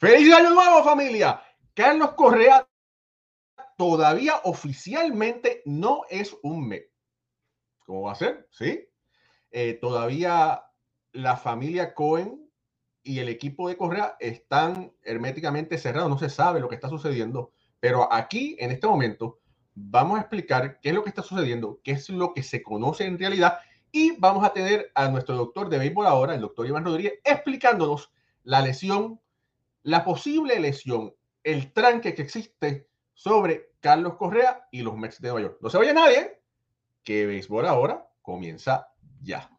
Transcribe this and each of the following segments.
¡Feliz año nuevo, familia! Carlos Correa todavía oficialmente no es un mes. ¿Cómo va a ser? Sí. Eh, todavía la familia Cohen y el equipo de Correa están herméticamente cerrados. No se sabe lo que está sucediendo. Pero aquí, en este momento, vamos a explicar qué es lo que está sucediendo, qué es lo que se conoce en realidad. Y vamos a tener a nuestro doctor de béisbol ahora, el doctor Iván Rodríguez, explicándonos la lesión la posible lesión, el tranque que existe sobre Carlos Correa y los Mets de Nueva York. No se vaya nadie, que béisbol ahora comienza ya.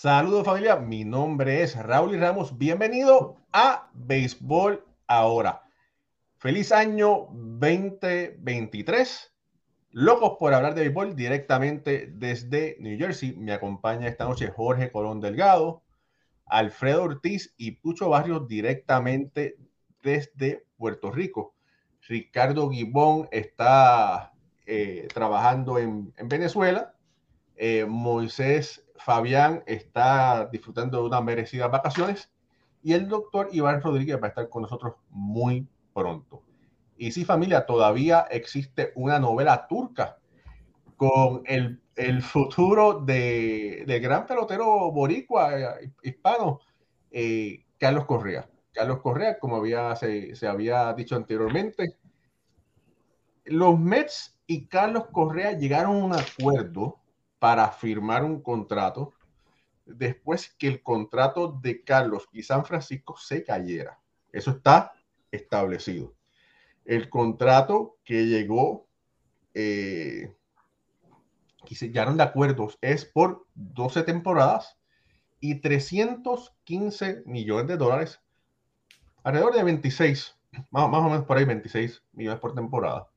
Saludos familia, mi nombre es Raúl y Ramos. Bienvenido a Béisbol Ahora. Feliz año 2023. Locos por hablar de béisbol directamente desde New Jersey. Me acompaña esta noche Jorge Colón Delgado, Alfredo Ortiz y Pucho Barrios directamente desde Puerto Rico. Ricardo Guibón está eh, trabajando en, en Venezuela. Eh, Moisés Fabián está disfrutando de unas merecidas vacaciones y el doctor Iván Rodríguez va a estar con nosotros muy pronto. Y sí, familia, todavía existe una novela turca con el, futuro de, del gran pelotero boricua eh, hispano, eh, Carlos Correa. Carlos Correa, como había, se, se había dicho anteriormente, los Mets y Carlos Correa llegaron a un acuerdo para firmar un contrato después que el contrato de Carlos y San Francisco se cayera. Eso está establecido. El contrato que llegó, eh, que se llegaron de acuerdos, es por 12 temporadas y 315 millones de dólares, alrededor de 26, más, más o menos por ahí 26 millones por temporada.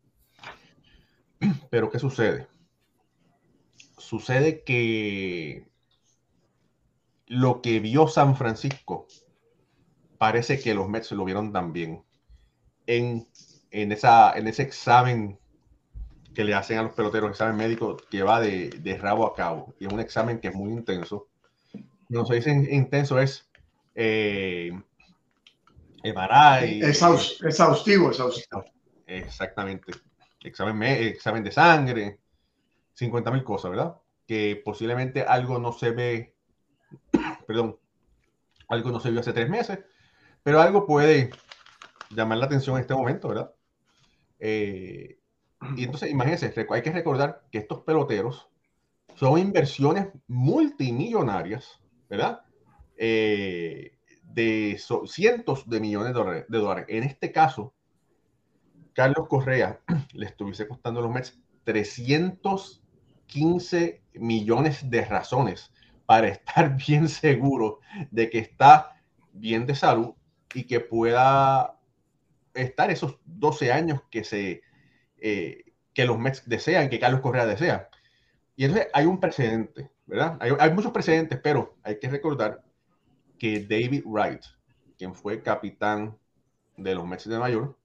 Pero ¿qué sucede? Sucede que lo que vio San Francisco parece que los Mets lo vieron también en, en, esa, en ese examen que le hacen a los peloteros, examen médico que va de, de rabo a cabo. Y es un examen que es muy intenso. No se dice intenso, es eh, exhaustivo, exhaustivo. Exactamente. Examen, examen de sangre, 50 mil cosas, ¿verdad? Que posiblemente algo no se ve, perdón, algo no se vio hace tres meses, pero algo puede llamar la atención en este momento, ¿verdad? Eh, y entonces, imagínense, hay que recordar que estos peloteros son inversiones multimillonarias, ¿verdad? Eh, de cientos de millones de dólares, En este caso, Carlos Correa le estuviese costando los Mets 300 15 millones de razones para estar bien seguro de que está bien de salud y que pueda estar esos 12 años que, se, eh, que los Mets desean, que Carlos Correa desea. Y entonces hay un precedente, ¿verdad? Hay, muchos precedentes, pero hay que recordar que David Wright, quien fue capitán de los Mets de Nueva York,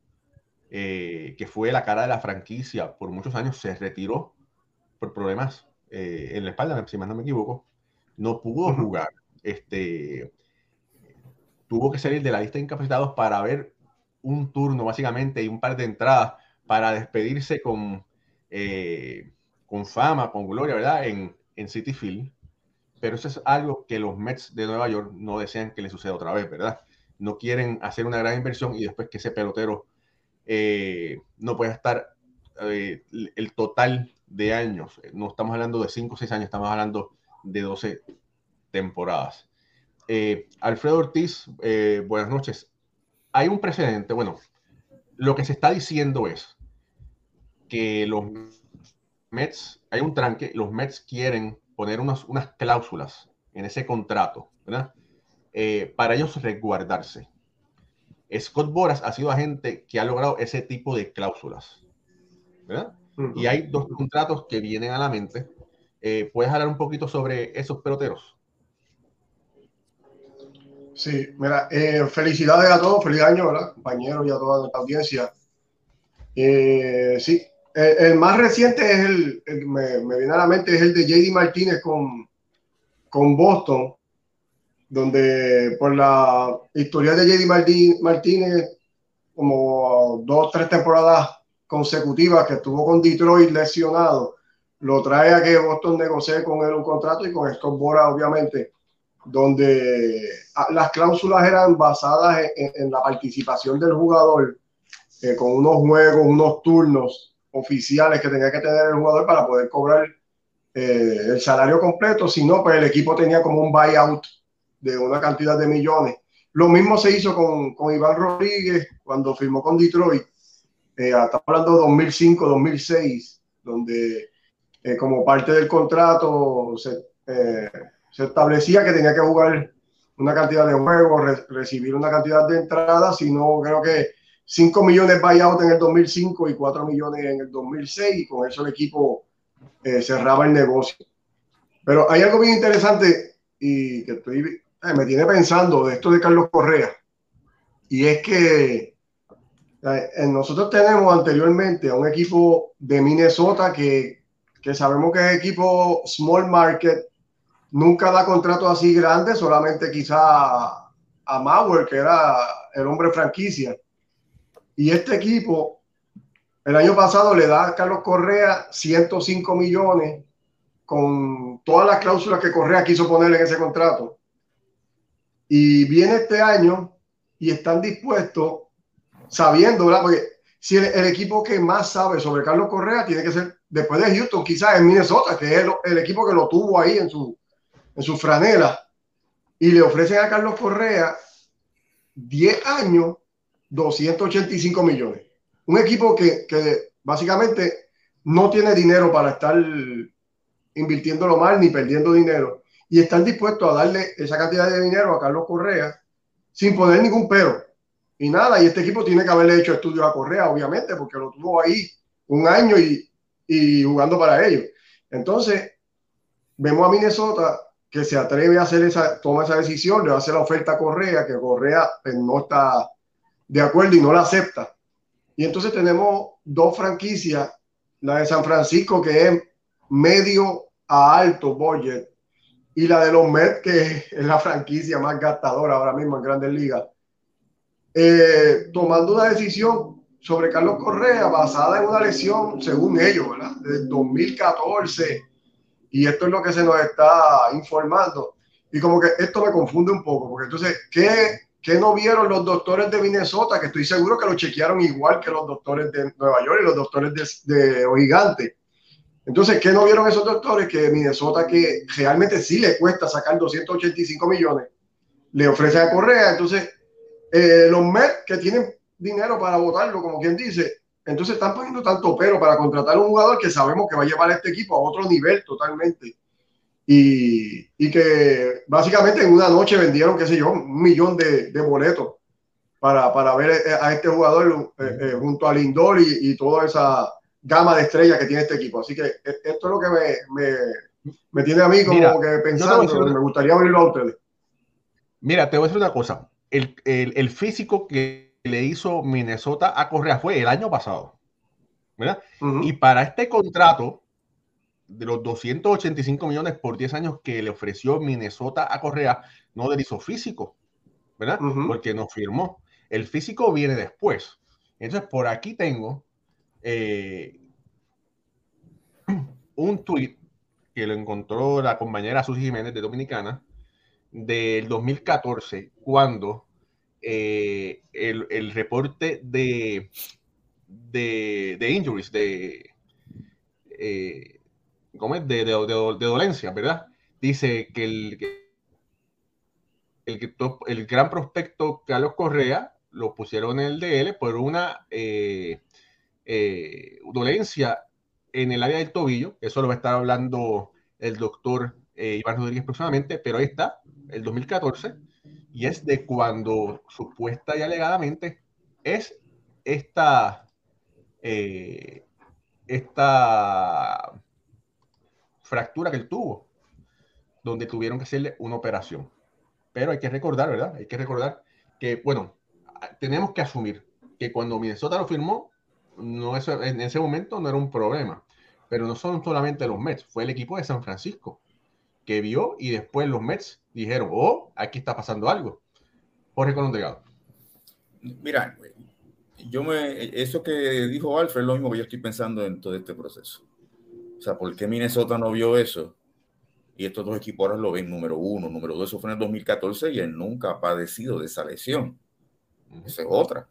eh, que fue la cara de la franquicia por muchos años, se retiró por problemas eh, en la espalda, si más no me equivoco, no pudo jugar. Este, tuvo que salir de la lista de incapacitados para ver un turno, básicamente, y un par de entradas para despedirse con, eh, con fama, con gloria, ¿verdad? En, en City Field. Pero eso es algo que los Mets de Nueva York no desean que le suceda otra vez, ¿verdad? No quieren hacer una gran inversión y después que ese pelotero eh, no pueda estar el total de años. Eh, no estamos hablando de 5 o 6 años, estamos hablando de 12 temporadas. Eh, Alfredo Ortiz, eh, buenas noches. Hay un precedente, bueno, lo que se está diciendo es que los Mets, hay un tranque, los Mets quieren poner unas, unas cláusulas en ese contrato, para ellos resguardarse. Scott Boras ha sido agente que ha logrado ese tipo de cláusulas, ¿verdad? Y hay dos contratos que vienen a la mente. Eh, ¿Puedes hablar un poquito sobre esos peloteros? Sí, mira, eh, felicidades a todos, feliz año, ¿verdad? Compañeros y a toda la audiencia. Eh, sí, el, más reciente es el, me, viene a la mente, es el de JD Martínez con, con Boston, donde por la historia de JD Martínez, como dos tres temporadas consecutivas que estuvo con Detroit lesionado, lo trae a que Boston negocie con él un contrato y con Scott Bora, obviamente donde ah, las cláusulas eran basadas en, la participación del jugador eh, con unos juegos, unos turnos oficiales que tenía que tener el jugador para poder cobrar eh, el salario completo, si no, pues el equipo tenía como un buyout de una cantidad de millones. Lo mismo se hizo con, con Iván Rodríguez cuando firmó con Detroit, eh, estamos hablando de 2005-2006, donde como parte del contrato se, se establecía que tenía que jugar una cantidad de juegos, recibir una cantidad de entradas, sino creo que 5 millones buyout en el 2005 y 4 millones en el 2006, y con eso el equipo eh, cerraba el negocio. Pero hay algo bien interesante y que estoy, eh, me tiene pensando de esto de Carlos Correa, y es que eh, nosotros tenemos anteriormente un equipo de Minnesota que, que sabemos que es equipo small market, nunca da contrato así grande, solamente quizá a Mauer, que era el hombre franquicia. Y este equipo, el año pasado le da a Carlos Correa 105 millones con todas las cláusulas que Correa quiso ponerle en ese contrato. Y viene este año y están dispuestos, sabiendo. Porque si el, equipo que más sabe sobre Carlos Correa tiene que ser después de Houston, quizás en Minnesota, que es el equipo que lo tuvo ahí en su, en su franela y le ofrecen a Carlos Correa 10 años, 285 millones. Un equipo que, que básicamente no tiene dinero para estar invirtiéndolo mal ni perdiendo dinero. Y están dispuestos a darle esa cantidad de dinero a Carlos Correa sin poner ningún pero. Y nada, y este equipo tiene que haberle hecho estudios a Correa, obviamente, porque lo tuvo ahí un año y, y jugando para ellos. Entonces, vemos a Minnesota que se atreve a hacer esa, toma esa decisión, le hace la oferta a Correa, que Correa pues, no está de acuerdo y no la acepta. Y entonces tenemos dos franquicias, la de San Francisco, que es medio a alto budget, y la de los Mets, que es la franquicia más gastadora ahora mismo en Grandes Ligas, eh, tomando una decisión sobre Carlos Correa basada en una lesión, según ellos, ¿verdad? Desde 2014 y esto es lo que se nos está informando. Y como que esto me confunde un poco, porque entonces, ¿qué, qué no vieron los doctores de Minnesota? Que estoy seguro que lo chequearon igual que los doctores de Nueva York y los doctores de, de Gigante. Entonces, ¿qué no vieron esos doctores? Que Minnesota, que realmente sí le cuesta sacar 285 millones, le ofrece a Correa. Entonces, eh, los Mets que tienen dinero para votarlo, como quien dice, entonces están poniendo tanto pero para contratar a un jugador que sabemos que va a llevar a este equipo a otro nivel totalmente. Y, y que básicamente en una noche vendieron, qué sé yo, un millón de, de boletos para, para, ver eh, a este jugador eh, eh, junto a Lindor y, y, toda esa gama de estrellas que tiene este equipo. Así que esto es lo que me, me, me tiene a mí como que pensando, me gustaría abrirlo a ustedes. Mira, te voy a decir una cosa. El, el, el físico que le hizo Minnesota a Correa fue el año pasado. ¿verdad? Y para este contrato de los 285 millones por 10 años que le ofreció Minnesota a Correa, no le hizo físico, ¿verdad? Porque no firmó. El físico viene después. Entonces, por aquí tengo eh, un tweet que lo encontró la compañera Susi Jiménez de Dominicana del 2014, cuando eh, el, reporte de, de, injuries, de, eh, De, dolencia, ¿verdad? Dice que el, el, el gran prospecto Carlos Correa lo pusieron en el DL por una eh, eh, dolencia en el área del tobillo. Eso lo va a estar hablando el doctor eh, Iván Rodríguez próximamente, pero ahí está, el 2014, y es de cuando supuesta y alegadamente es esta, esta fractura que él tuvo, donde tuvieron que hacerle una operación. Pero hay que recordar, ¿verdad? Hay que recordar que, bueno, tenemos que asumir que cuando Minnesota lo firmó, no eso, en ese momento no era un problema. Pero no son solamente los Mets, fue el equipo de San Francisco que vio y después los Mets dijeron, oh, aquí está pasando algo. Jorge Colón Delgado. Mira, yo me, eso que dijo Alfred es lo mismo que yo estoy pensando en todo este proceso. O sea, ¿por qué Minnesota no vio eso? Y estos dos equipos ahora lo ven número uno, número dos. Eso fue en el 2014 y él nunca ha padecido de esa lesión. Esa es otra.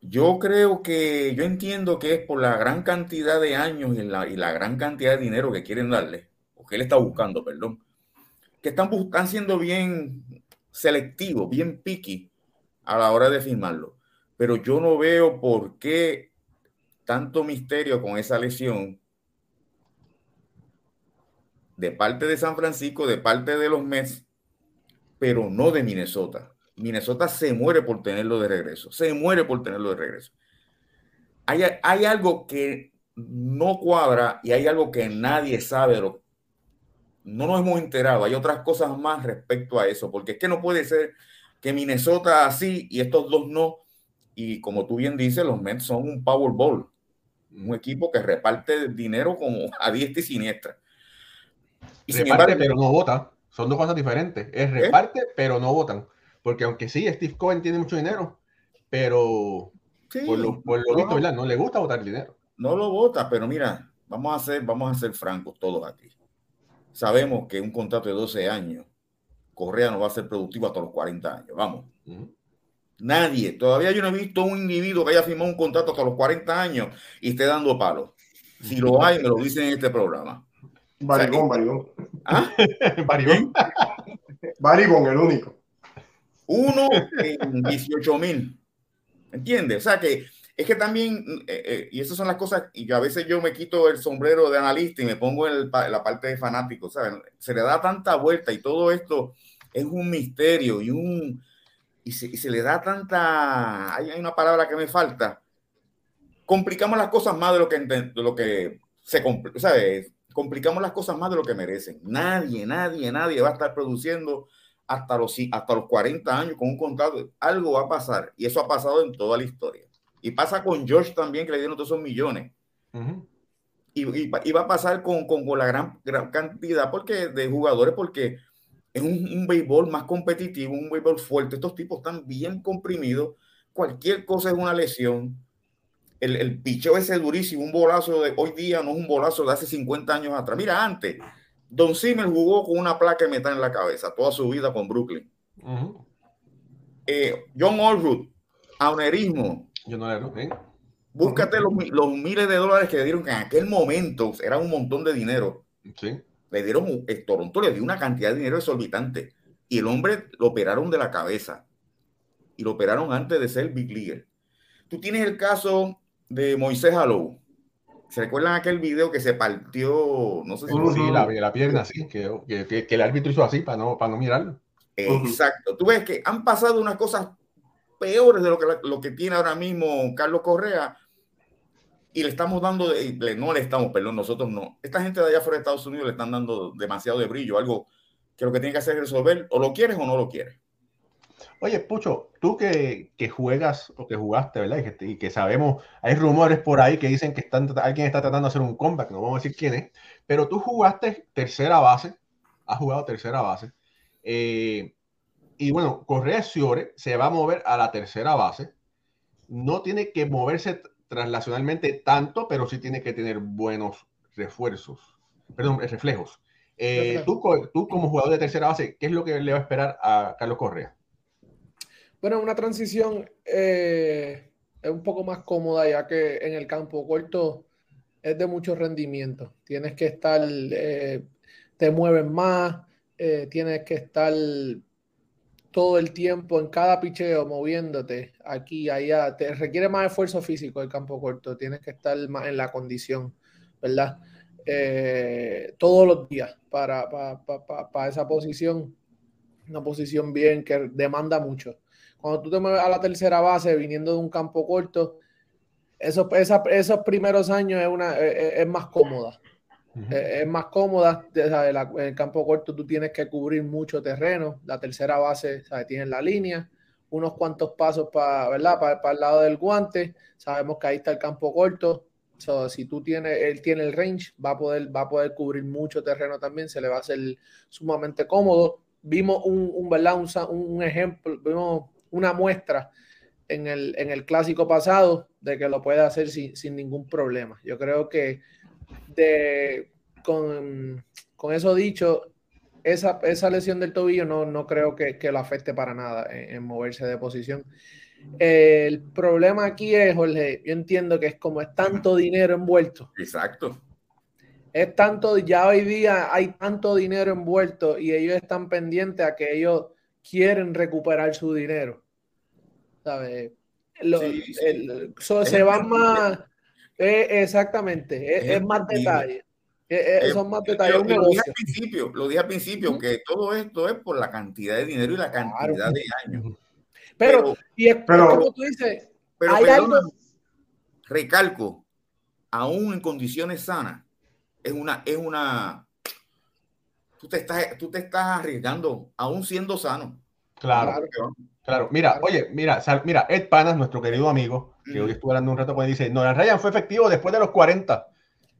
Yo creo que, yo entiendo que es por la gran cantidad de años y la, y la gran cantidad de dinero que quieren darle, que él está buscando, perdón, que están, están siendo bien selectivos, bien picky a la hora de firmarlo. Pero yo no veo por qué tanto misterio con esa lesión de parte de San Francisco, de parte de los Mets, pero no de Minnesota. Minnesota se muere por tenerlo de regreso, se muere por tenerlo de regreso. Hay, hay algo que no cuadra y hay algo que nadie sabe, lo, no nos hemos enterado, hay otras cosas más respecto a eso, porque es que no puede ser que Minnesota así y estos dos no, y como tú bien dices, los Mets son un Powerball, un equipo que reparte dinero como a diestra y siniestra. Y reparte, pero no vota. Son dos cosas diferentes. Es ¿Eh? reparte, pero no votan. Porque aunque sí, Steve Cohen tiene mucho dinero, pero por lo, visto, ¿verdad? No le gusta votar dinero. No lo vota, pero mira, vamos a ser, vamos a ser francos todos aquí. Sabemos que un contrato de 12 años, Correa no va a ser productivo hasta los 40 años. Vamos. Nadie, todavía yo no he visto un individuo que haya firmado un contrato hasta los 40 años y esté dando palos. Si lo hay, me lo dicen en este programa. Barigón, Barigón. ¿Ah? Barigón. Barigón, el único. Uno en 18 mil. ¿Entiendes? O sea que es que también, eh, eh, y esas son las cosas, y a veces yo me quito el sombrero de analista y me pongo en, la parte de fanático, ¿sabes? Se le da tanta vuelta y todo esto es un misterio y un... Y se, le da tanta... Hay, una palabra que me falta. Complicamos las cosas más de lo que, de lo que se... ¿Sabes? complicamos las cosas más de lo que merecen. Nadie, nadie, nadie va a estar produciendo hasta los, hasta los 40 años con un contrato. Algo va a pasar. Y eso ha pasado en toda la historia. Y pasa con George también, que le dieron todos esos millones. y, y, va a pasar con, con, con la gran, gran, cantidad porque, de jugadores porque es un, un béisbol más competitivo, un béisbol fuerte. Estos tipos están bien comprimidos. Cualquier cosa es una lesión el, el picheo ese durísimo, un bolazo de hoy día no es un bolazo de hace 50 años atrás. Mira, antes, Don Zimmer jugó con una placa de metal en la cabeza toda su vida con Brooklyn. eh, John Allroot, aunerismo. Yo no era, ¿eh? Búscate los, los, miles de dólares que le dieron que en aquel momento era un montón de dinero. Sí. Le dieron, eh, Toronto le dio una cantidad de dinero exorbitante y el hombre lo operaron de la cabeza y lo operaron antes de ser Big League. Tú tienes el caso de Moisés Alou. ¿Se recuerdan aquel video que se partió? No sé si. Sí, la, la, pierna, sí, que, que, que, el árbitro hizo así para no, para no mirarlo. Exacto. Tú ves que han pasado unas cosas peores de lo que, lo que tiene ahora mismo Carlos Correa y le estamos dando, no le estamos, perdón, nosotros no. Esta gente de allá fuera de Estados Unidos le están dando demasiado de brillo, algo que lo que tiene que hacer es resolver, o lo quieres o no lo quieres. Oye, Pucho, tú que, que, juegas o que jugaste, ¿verdad? Y que, y que, sabemos, hay rumores por ahí que dicen que están, alguien está tratando de hacer un comeback, no vamos a decir quién es, pero tú jugaste tercera base, has jugado tercera base, eh, y bueno, Correa Ciore se va a mover a la tercera base, no tiene que moverse translacionalmente tanto, pero sí tiene que tener buenos refuerzos, perdón, reflejos. Eh, tú, tú como jugador de tercera base, ¿qué es lo que le va a esperar a Carlos Correa? Bueno, una transición eh, es un poco más cómoda ya que en el campo corto es de mucho rendimiento. Tienes que estar, eh, te mueven más, tienes que estar todo el tiempo en cada picheo moviéndote aquí, allá, te requiere más esfuerzo físico el campo corto, tienes que estar más en la condición, ¿verdad? Eh, todos los días para, para, esa posición, una posición bien que demanda mucho. Cuando tú te mueves a la tercera base viniendo de un campo corto, esos, esos primeros años es, una, es más cómoda es más cómoda. En el campo corto tú tienes que cubrir mucho terreno. La tercera base, ¿sabes? Tienes la línea, unos cuantos pasos para, ¿verdad? Para, el lado del guante. Sabemos que ahí está el campo corto. si tú tienes, él tiene el range, va a poder, va a poder cubrir mucho terreno también. Se le va a hacer sumamente cómodo. Vimos un, un ¿verdad? Un, ejemplo, vimos una muestra en el, en el clásico pasado de que lo puede hacer sin, sin ningún problema. Yo creo que de, con, eso dicho, esa, esa, lesión del tobillo no, no creo que, lo afecte para nada en, moverse de posición. El problema aquí es, Jorge, yo entiendo que es como es tanto dinero envuelto. Exacto. Es tanto, ya hoy día hay tanto dinero envuelto y ellos están pendientes a que ellos quieren recuperar su dinero. ¿Sabes? se van más eh, exactamente, es, más detalle. Eh, eh, son más detalles. Lo, lo, dije al principio, lo dije al principio, que todo esto es por la cantidad de dinero y la cantidad de años. Pero, y es, pero, como tú dices, pero hay algo... recalco, aún en condiciones sanas, es una, es una, tú te estás, tú te estás arriesgando, aún siendo sano. Claro, claro. Mira, oye, mira, mira, Ed Panas, nuestro querido amigo, que hoy estuvo hablando un rato con él, dice, Nolan Ryan fue efectivo después de los 40.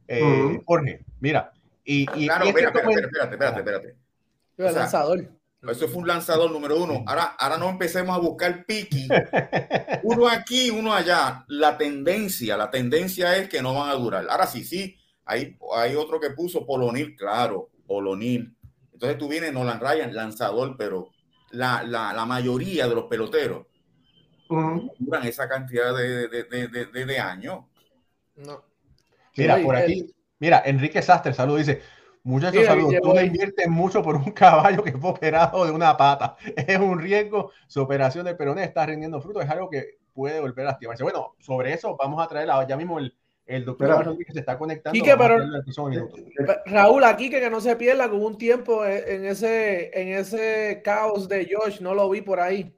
Eh, Jorge, mira. Y, y, claro, espérate, espérate, espérate, espérate, lanzador. Eso fue un lanzador número uno. Ahora, ahora no empecemos a buscar piqui. Uno aquí, uno allá. La tendencia, la tendencia es que no van a durar. Ahora sí, sí. Hay, hay otro que puso Polonil, claro, Polonil. Entonces tú vienes Nolan Ryan, lanzador, pero la, la, la mayoría de los peloteros duran esa cantidad de, de, de, de años. No. Mira, por aquí, mira, Enrique Sastre, salud, dice, muchachos, saludos, tú inviertes mucho por un caballo que fue operado de una pata. Es un riesgo, su operación de peroné está rindiendo fruto, es algo que puede volver a activarse. Bueno, sobre eso vamos a traer ya mismo el, el doctor que se está conectando. Raúl, aquí que no se pierda, con un tiempo en ese, en ese caos de Josh, no lo vi por ahí.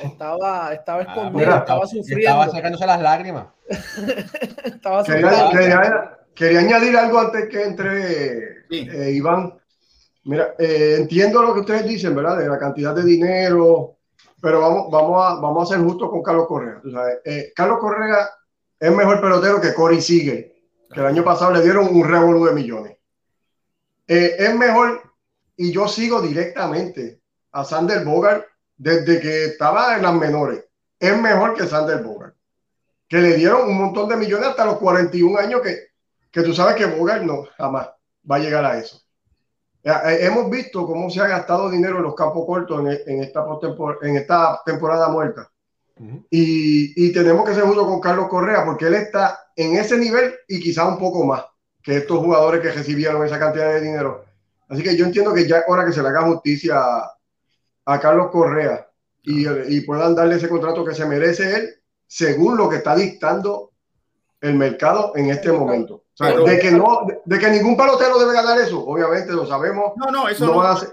Estaba, estaba ah, escondido, estaba sufriendo. Estaba sacándose las lágrimas. estaba quería, quería, añadir algo antes que entre eh, Iván. Mira, eh, entiendo lo que ustedes dicen, ¿verdad? De la cantidad de dinero, pero vamos, vamos, a, vamos a ser justos con Carlos Correa. Eh, Carlos Correa es mejor pelotero que Cory Sigue, que el año pasado le dieron un revolú de millones. es mejor, y yo sigo directamente a Sander Bogart desde que estaba en las menores, es mejor que Sander Bogart, que le dieron un montón de millones hasta los 41 años que, que tú sabes que Bogart no, jamás va a llegar a eso. Eh, hemos visto cómo se ha gastado dinero en los campos cortos en, esta, en esta temporada muerta. y, y, tenemos que ser justos con Carlos Correa porque él está en ese nivel y quizá un poco más que estos jugadores que recibieron esa cantidad de dinero. Así que yo entiendo que ya es hora que se le haga justicia a Carlos Correa y, puedan darle ese contrato que se merece él según lo que está dictando el mercado en este momento. de, que no, de, que ningún pelotero debe ganar eso, obviamente lo sabemos. No, no, eso no. Hace,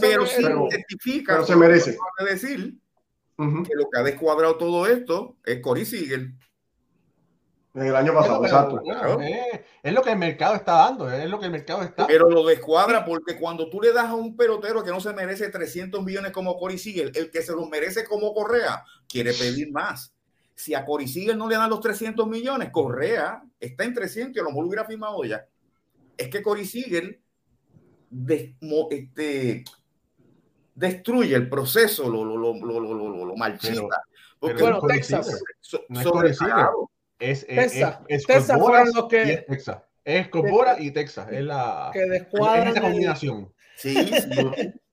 pero sí identifica, pero se merece. decir que lo que ha descuadrado todo esto es Cory Siegel en el año pasado, exacto. es lo que el mercado está dando, es lo que el mercado está. Pero lo descuadra porque cuando tú le das a un pelotero que no se merece 300 millones como Cory Siegel, el que se los merece como Correa, quiere pedir más. Si a Cory Siegel no le dan los 300 millones, Correa está en 300 y a lo mejor hubiera firmado ya. Es que Cory Siegel este, destruye el proceso, lo, lo, lo, lo, lo marchita. Porque bueno, Texas, no es es, Texas. Es, Texas los que. es Texas. Es Cobora y Texas. Es la. Que descuadran. esa combinación. Sí,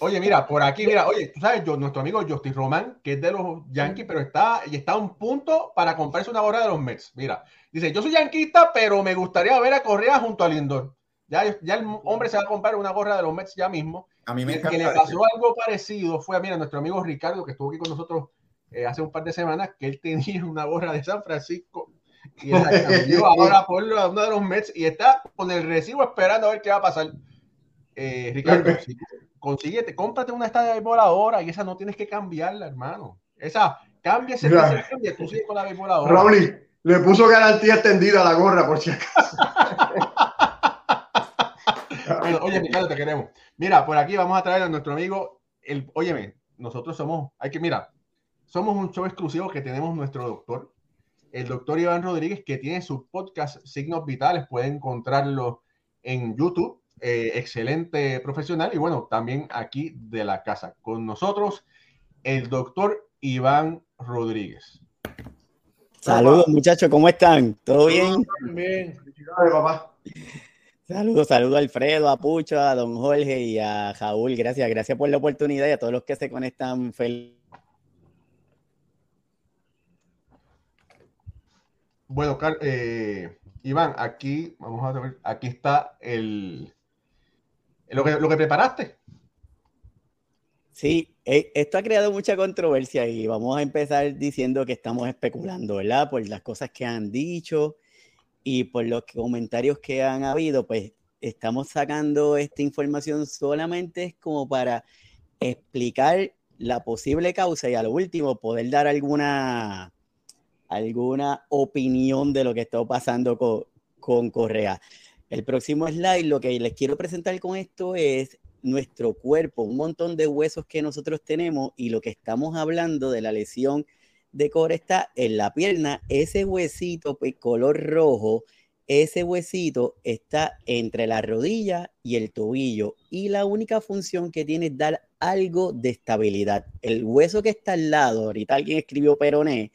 Oye, mira, por aquí, mira, oye, tú sabes, yo, nuestro amigo Justin Román, que es de los Yankees, pero está, y está a un punto para comprarse una hora de los Mets. Mira, dice, yo soy yanquista, pero me gustaría ver a Correa junto a Lindor. Ya, ya el hombre se va a comprar una gorra de los Mets ya mismo. A mí me El encanta. que le pasó algo parecido fue a mira, nuestro amigo Ricardo, que estuvo aquí con nosotros eh, hace un par de semanas, que él tenía una gorra de San Francisco y la cambió ahora por la- uno de los Mets y está con el recibo esperando a ver qué va a pasar. Eh, Ricardo, sí, consíguete, cómprate una estadia de béisbol ahora y esa no tienes que cambiarla, hermano. Esa, cambia, tú sigues con la béisbol ahora. Raúl, le puso garantía extendida a la gorra, por si acaso. Bueno, oye, Ricardo, te queremos. Mira, por aquí vamos a traer a nuestro amigo, el, óyeme, nosotros somos, hay que, mira, somos un show exclusivo que tenemos nuestro doctor, el doctor Iván Rodríguez, que tiene su podcast Signos Vitales, pueden encontrarlo en YouTube, eh, excelente profesional, y bueno, también aquí de la casa, con nosotros, el doctor Iván Rodríguez. Saludos muchachos, ¿cómo están? ¿Todo bien? Bien. Felicidades, papá. Saludos, saludos a Alfredo, a Pucho, a Don Jorge y a Jaúl. Gracias, gracias por la oportunidad y a todos los que se conectan. Fel Bueno, eh, Iván, aquí, vamos a ver, aquí está el, lo que, lo que preparaste. Sí, eh, esto ha creado mucha controversia y vamos a empezar diciendo que estamos especulando, ¿verdad? Por las cosas que han dicho y por los comentarios que han habido, pues estamos sacando esta información solamente como para explicar la posible causa y a lo último poder dar alguna, alguna opinión de lo que está pasando con, con Correa. El próximo slide, lo que les quiero presentar con esto es nuestro cuerpo, un montón de huesos que nosotros tenemos y lo que estamos hablando de la lesión de Correa está en la pierna, ese huesito pues, color rojo, ese huesito está entre la rodilla y el tobillo y la única función que tiene es dar algo de estabilidad. El hueso que está al lado, ahorita alguien escribió peroné,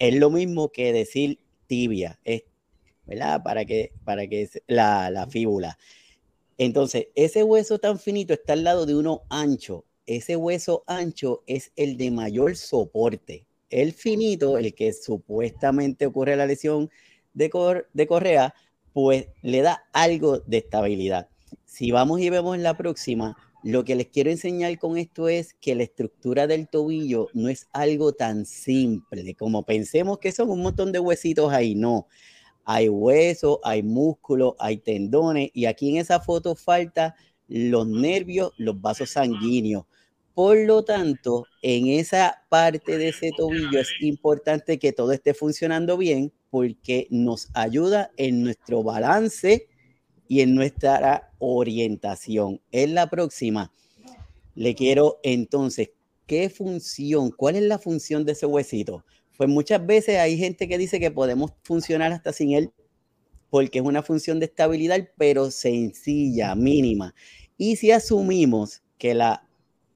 es lo mismo que decir tibia, es, ¿verdad? Para que, para que la, la fíbula. Entonces, ese hueso tan finito está al lado de uno ancho. Ese hueso ancho es el de mayor soporte. El finito, el que supuestamente ocurre la lesión de, cor- de correa, pues le da algo de estabilidad. Si vamos y vemos en la próxima, lo que les quiero enseñar con esto es que la estructura del tobillo no es algo tan simple como pensemos que son un montón de huesitos ahí, no. Hay huesos, hay músculos, hay tendones y aquí en esa foto falta los nervios, los vasos sanguíneos. Por lo tanto, en esa parte de ese tobillo es importante que todo esté funcionando bien porque nos ayuda en nuestro balance y en nuestra orientación. En la próxima, le quiero entonces, ¿qué función? ¿Cuál es la función de ese huesito? Pues muchas veces hay gente que dice que podemos funcionar hasta sin él porque es una función de estabilidad, pero sencilla, mínima. Y si asumimos que la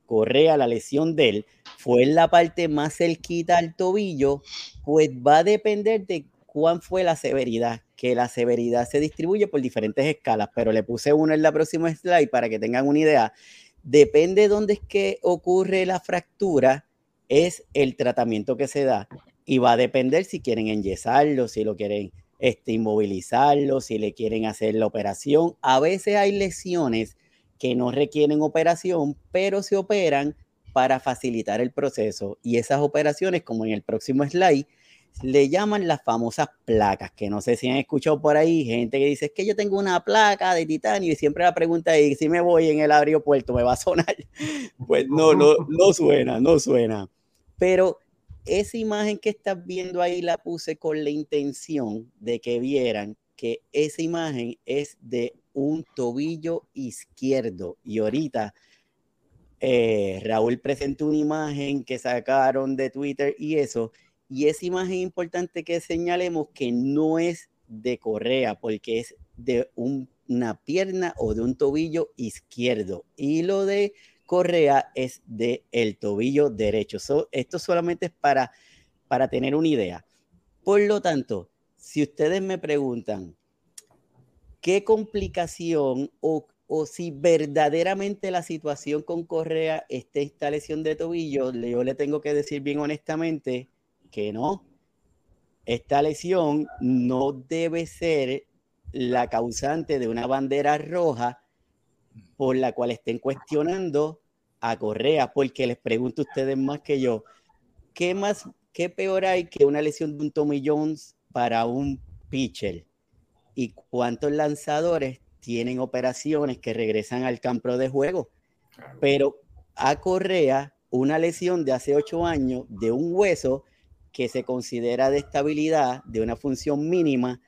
correa, la lesión de él, fue en la parte más cerquita al tobillo, pues va a depender de cuán fue la severidad, que la severidad se distribuye por diferentes escalas, pero le puse uno en la próxima slide para que tengan una idea. Depende de dónde es que ocurre la fractura, es el tratamiento que se da y va a depender si quieren enyesarlo, si lo quieren este, inmovilizarlo, si le quieren hacer la operación. A veces hay lesiones que no requieren operación, pero se operan para facilitar el proceso. Y esas operaciones, como en el próximo slide, le llaman las famosas placas, que no sé si han escuchado por ahí, gente que dice, es que yo tengo una placa de titanio y siempre la pregunta es, si me voy en el aeropuerto, ¿me va a sonar? Pues no, no, no suena, no suena. Pero esa imagen que estás viendo ahí la puse con la intención de que vieran que esa imagen es de un tobillo izquierdo. Y ahorita eh, Raúl presentó una imagen que sacaron de Twitter y eso. Y esa imagen importante que señalemos que no es de correa, porque es de un, una pierna o de un tobillo izquierdo. Y lo de correa es de el tobillo derecho. Esto solamente es para, para tener una idea. Por lo tanto, si ustedes me preguntan qué complicación o, o si verdaderamente la situación con correa es esta lesión de tobillo, yo le tengo que decir bien honestamente que no. Esta lesión no debe ser la causante de una bandera roja por la cual estén cuestionando a Correa, porque les pregunto a ustedes más que yo, ¿qué más, qué peor hay que una lesión de un Tommy Jones para un pitcher? ¿Y cuántos lanzadores tienen operaciones que regresan al campo de juego? Pero a Correa, una lesión de hace ocho años de un hueso que se considera de estabilidad, de una función mínima,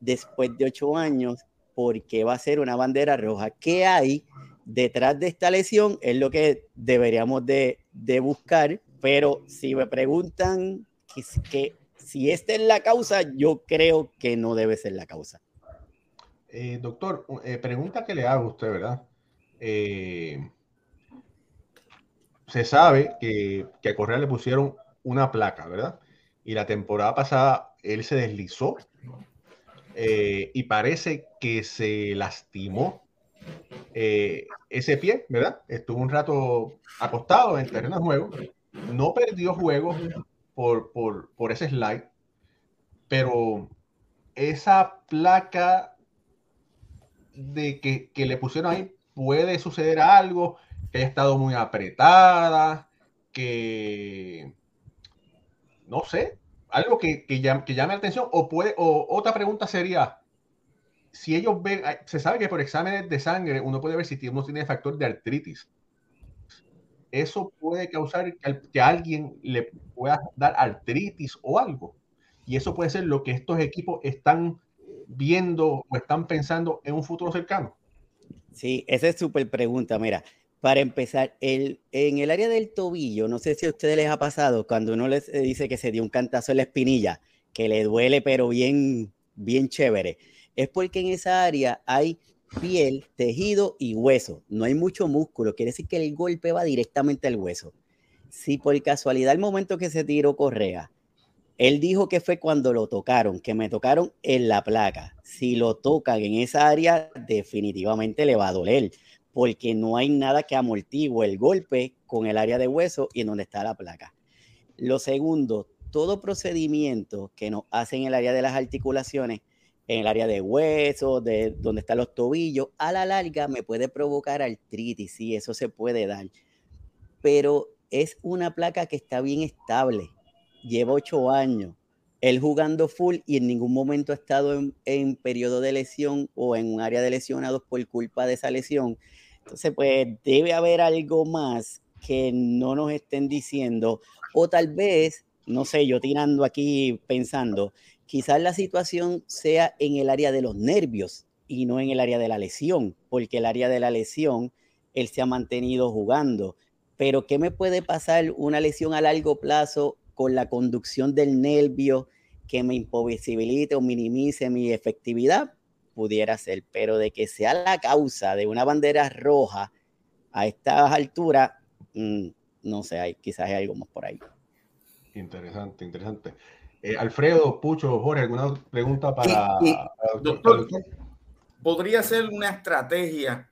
después de ocho años, porque va a ser una bandera roja. ¿Qué hay detrás de esta lesión? Es lo que deberíamos de, buscar, pero si me preguntan que, si esta es la causa, yo creo que no debe ser la causa. Eh, doctor, eh, pregunta que le hago a usted, ¿verdad? Eh, se sabe que, a Correa le pusieron una placa, ¿verdad? Y la temporada pasada él se deslizó eh, y parece que se lastimó eh, ese pie, ¿verdad? Estuvo un rato acostado en terreno de juego, no perdió juego por, por, por ese slide, pero esa placa de que, que, le pusieron ahí puede suceder algo, que haya estado muy apretada, que no sé, algo que, que, llame, que, llame, la atención o puede o otra pregunta sería si ellos ven se sabe que por exámenes de sangre uno puede ver si uno tiene factor de artritis. Eso puede causar que alguien le pueda dar artritis o algo. Y eso puede ser lo que estos equipos están viendo o están pensando en un futuro cercano. Sí esa es súper pregunta. Mira para empezar, el, en el área del tobillo, no sé si a ustedes les ha pasado cuando uno les dice que se dio un cantazo en la espinilla, que le duele pero bien, bien chévere, es porque en esa área hay piel, tejido y hueso. No hay mucho músculo, quiere decir que el golpe va directamente al hueso. Si por casualidad el momento que se tiró Correa, él dijo que fue cuando lo tocaron, que me tocaron en la placa. Si lo tocan en esa área, definitivamente le va a doler porque no hay nada que amortigue el golpe con el área de hueso y en donde está la placa. Lo segundo, todo procedimiento que nos hacen en el área de las articulaciones, en el área de hueso, de donde están los tobillos, a la larga me puede provocar artritis, sí, eso se puede dar. Pero es una placa que está bien estable, lleva ocho años, él jugando full y en ningún momento ha estado en, en periodo de lesión o en un área de lesionados por culpa de esa lesión. Entonces, pues debe haber algo más que no nos estén diciendo, o tal vez, no sé, yo tirando aquí pensando, quizás la situación sea en el área de los nervios y no en el área de la lesión, porque el área de la lesión, él se ha mantenido jugando. Pero, ¿qué me puede pasar una lesión a largo plazo con la conducción del nervio que me imposibilite o minimice mi efectividad? Pudiera ser, pero de que sea la causa de una bandera roja a estas alturas, mm, no sé, hay, quizás hay algo más por ahí. Interesante, interesante. Eh, Alfredo, Pucho, Jorge, ¿alguna pregunta para, doctor, ¿Podría ser una estrategia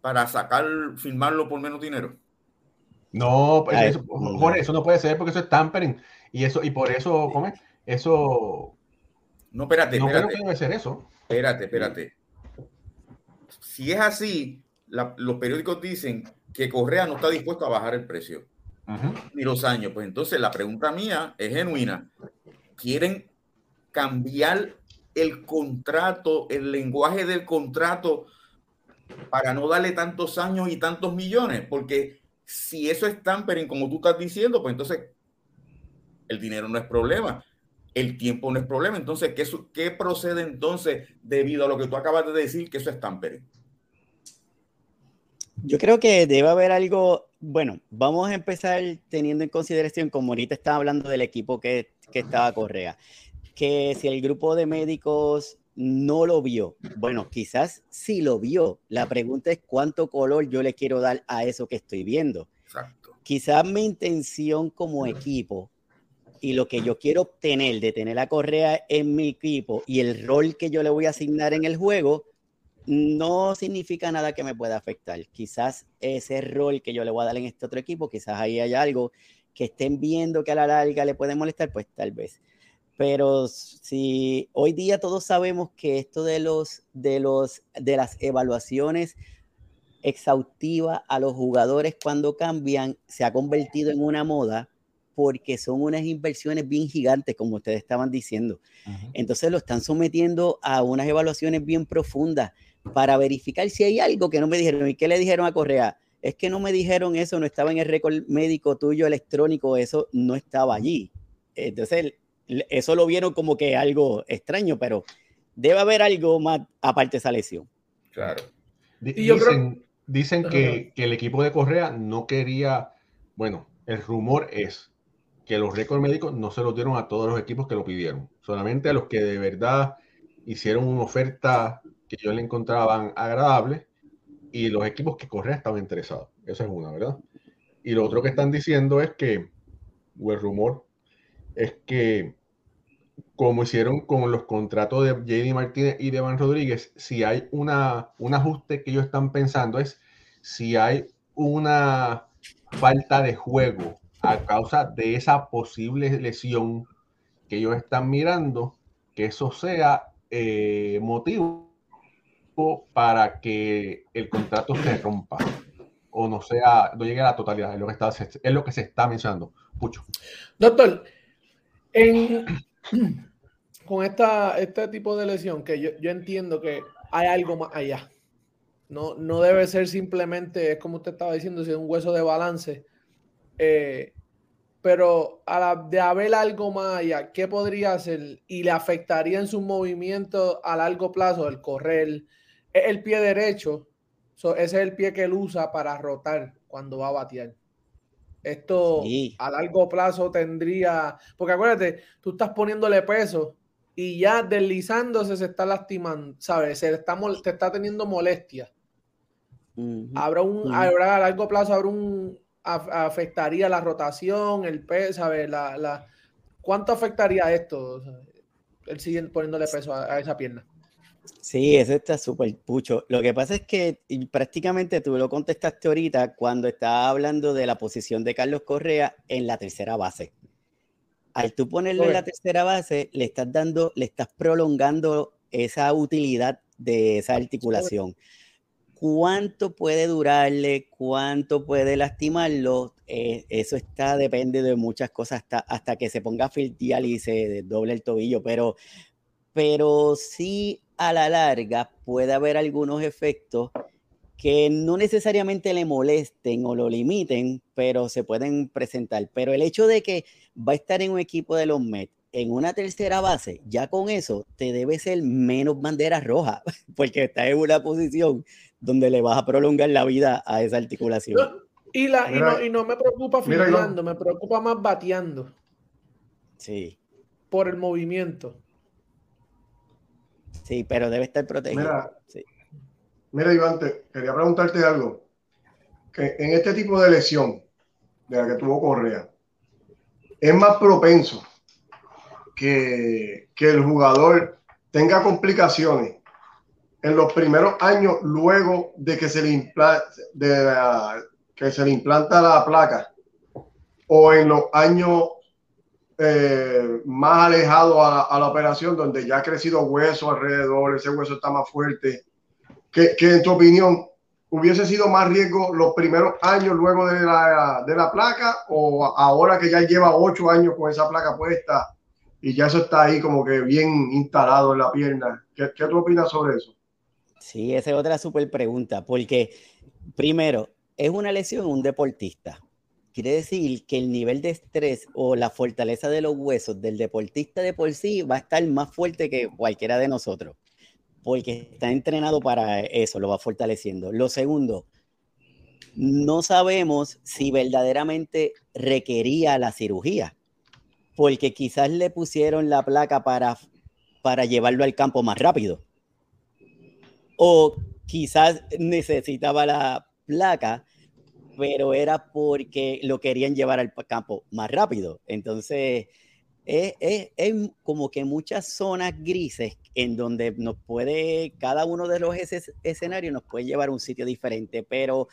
para sacar, firmarlo por menos dinero? No, pues eso, Jorge, eso no puede ser porque eso es tampering. Y eso, y por eso, ¿cómo es? Eso. No, espérate, no espérate. creo que debe ser eso. Espérate, espérate. Si es así, los periódicos dicen que Correa no está dispuesto a bajar el precio ni los años. Pues entonces la pregunta mía es genuina. ¿Quieren cambiar el contrato, el lenguaje del contrato para no darle tantos años y tantos millones? Porque si eso es tampering, como tú estás diciendo, pues entonces el dinero no es problema el tiempo no es problema. Entonces, ¿qué, ¿qué, procede entonces debido a lo que tú acabas de decir que eso es tampering? Yo creo que debe haber algo, bueno, vamos a empezar teniendo en consideración, como ahorita estaba hablando del equipo que, que estaba Correa, que si el grupo de médicos no lo vio, bueno, quizás sí lo vio. La pregunta es cuánto color yo le quiero dar a eso que estoy viendo. Exacto. Quizás mi intención como equipo y lo que yo quiero obtener de tener la correa en mi equipo y el rol que yo le voy a asignar en el juego no significa nada que me pueda afectar. Quizás ese rol que yo le voy a dar en este otro equipo, quizás ahí haya algo que estén viendo que a la larga le puede molestar, pues tal vez. Pero si hoy día todos sabemos que esto de los de los de las evaluaciones exhaustivas a los jugadores cuando cambian se ha convertido en una moda porque son unas inversiones bien gigantes, como ustedes estaban diciendo. Entonces lo están sometiendo a unas evaluaciones bien profundas para verificar si hay algo que no me dijeron. ¿Y qué le dijeron a Correa? Es que no me dijeron eso, no estaba en el récord médico tuyo electrónico, eso no estaba allí. Entonces eso lo vieron como que algo extraño, pero debe haber algo más aparte de esa lesión. Claro. dicen, dicen que, que, el equipo de Correa no quería, bueno, el rumor es que los récords médicos no se los dieron a todos los equipos que lo pidieron, solamente a los que de verdad hicieron una oferta que yo le encontraban agradable y los equipos que Correa estaban interesados. Esa es una, ¿verdad? Y lo otro que están diciendo es que, o el rumor, es que como hicieron con los contratos de JD Martínez y de Van Rodríguez, si hay una, un ajuste que ellos están pensando es si hay una falta de juego a causa de esa posible lesión que ellos están mirando, que eso sea eh, motivo para que el contrato se rompa o no sea, no llegue a la totalidad, es lo que, está, es lo que se está mencionando. Pucho. Doctor, en, con esta, este tipo de lesión, que yo, yo, entiendo que hay algo más allá. No, no debe ser simplemente, es como usted estaba diciendo, si es un hueso de balance. Eh, pero a la, de haber algo más allá, ¿qué podría hacer? Y le afectaría en su movimiento a largo plazo, el correr. Es el pie derecho, ese es el pie que él usa para rotar cuando va a batear. Esto a largo plazo tendría, porque acuérdate, tú estás poniéndole peso y ya deslizándose se está lastimando, ¿sabes? Se está, te está teniendo molestia. Habrá un, habrá a largo plazo, habrá un, afectaría la rotación, el peso, ¿sabes? La, la, ¿Cuánto afectaría esto? El siguiente poniéndole peso a esa pierna. Sí, eso está súper pucho. Lo que pasa es que prácticamente tú lo contestaste ahorita cuando estaba hablando de la posición de Carlos Correa en la tercera base. Al tú ponerle en la tercera base, le estás dando, le estás prolongando esa utilidad de esa articulación. ¿Cuánto puede durarle? ¿Cuánto puede lastimarlo? Eh, eso está, depende de muchas cosas hasta, hasta que se ponga filtial y se doble el tobillo, pero, pero sí a la larga puede haber algunos efectos que no necesariamente le molesten o lo limiten, pero se pueden presentar. Pero el hecho de que va a estar en un equipo de los Mets en una tercera base, ya con eso te debe ser menos bandera roja, porque está en una posición donde le vas a prolongar la vida a esa articulación. y, la, y, no, y, no, me preocupa filtrando, me preocupa más bateando. Sí. Por el movimiento. Sí, pero debe estar protegido. Mira, sí. mira Iván, te, quería preguntarte algo. Que en este tipo de lesión de la que tuvo Correa, es más propenso que, que el jugador tenga complicaciones en los primeros años luego de que se le, impla, de que se le implanta la placa o en los años eh, más alejado a, la operación, donde ya ha crecido hueso alrededor, ese hueso está más fuerte, que, en tu opinión hubiese sido más riesgo los primeros años luego de la, de la placa o ahora que ya lleva ocho años con esa placa puesta y ya eso está ahí como que bien instalado en la pierna? ¿Qué, qué tú opinas sobre eso? Sí, esa es otra súper pregunta, porque primero, es una lesión un deportista. Quiere decir que el nivel de estrés o la fortaleza de los huesos del deportista de por sí va a estar más fuerte que cualquiera de nosotros, porque está entrenado para eso, lo va fortaleciendo. Lo segundo, no sabemos si verdaderamente requería la cirugía, porque quizás le pusieron la placa para, para llevarlo al campo más rápido. O quizás necesitaba la placa pero era porque lo querían llevar al campo más rápido. Entonces, es, como que muchas zonas grises en donde nos puede, cada uno de los escenarios nos puede llevar a un sitio diferente, pero,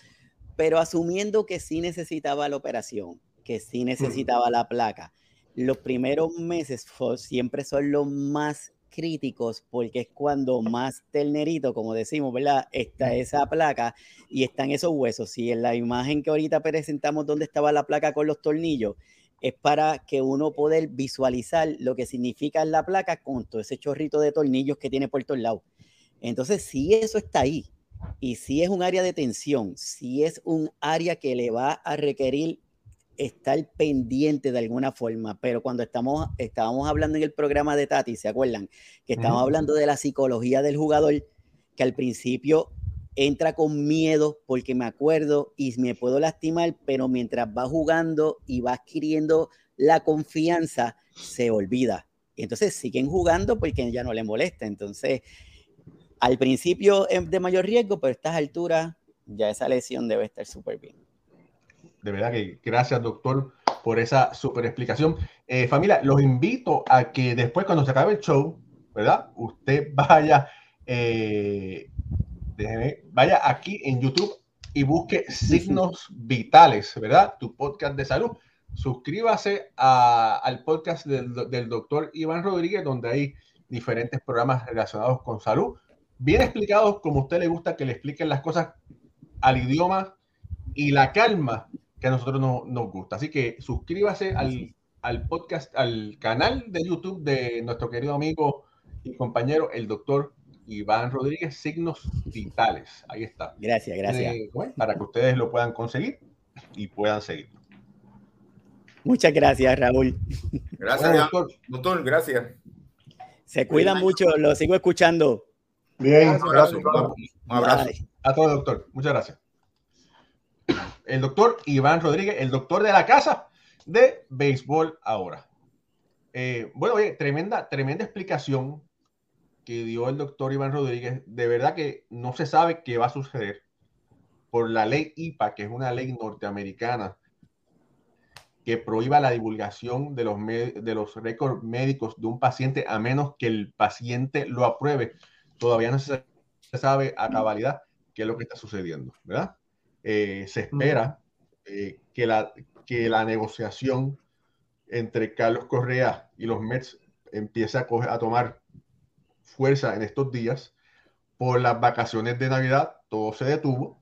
pero asumiendo que sí necesitaba la operación, que sí necesitaba la placa, los primeros meses siempre son los más críticos porque es cuando más ternerito, como decimos, ¿verdad? Está esa placa y están esos huesos. Si en la imagen que ahorita presentamos donde estaba la placa con los tornillos, es para que uno poder visualizar lo que significa la placa con todo ese chorrito de tornillos que tiene por todos lados. Entonces, si eso está ahí y si es un área de tensión, si es un área que le va a requerir estar pendiente de alguna forma, pero cuando estamos, estábamos hablando en el programa de Tati, ¿se acuerdan? Que estábamos hablando de la psicología del jugador, que al principio entra con miedo porque me acuerdo y me puedo lastimar, pero mientras va jugando y va adquiriendo la confianza, se olvida. Y entonces siguen jugando porque ya no le molesta. Entonces, al principio es de mayor riesgo, pero a estas alturas ya esa lesión debe estar súper bien. De verdad que gracias, doctor, por esa super explicación. Eh, familia, los invito a que después, cuando se acabe el show, ¿verdad? Usted vaya eh, vaya aquí en YouTube y busque Signos Vitales, ¿verdad? Tu podcast de salud. Suscríbase al podcast del, doctor Iván Rodríguez, donde hay diferentes programas relacionados con salud, bien explicados como a usted le gusta que le expliquen las cosas al idioma y la calma que a nosotros nos gusta. Así que suscríbase al, al podcast, al canal de YouTube de nuestro querido amigo y compañero, el doctor Iván Rodríguez, signos vitales. Ahí está. Gracias, gracias. Eh, para que ustedes lo puedan conseguir y puedan seguir. Muchas gracias, Raúl. Gracias, doctor. gracias. Se cuidan mucho, lo sigo escuchando. Bien, un abrazo. Un abrazo. A todos, doctor. Muchas gracias. El doctor Iván Rodríguez, el doctor de la casa de béisbol ahora. Eh, bueno, oye, tremenda, tremenda explicación que dio el doctor Iván Rodríguez, de verdad que no se sabe qué va a suceder por la ley IPA, que es una ley norteamericana que prohíba la divulgación de los, de los récords médicos de un paciente a menos que el paciente lo apruebe. Todavía no se, sabe a cabalidad qué es lo que está sucediendo, ¿verdad? Eh, se espera eh, que, la, que la negociación entre Carlos Correa y los Mets empiece a, a tomar fuerza en estos días. Por las vacaciones de Navidad todo se detuvo,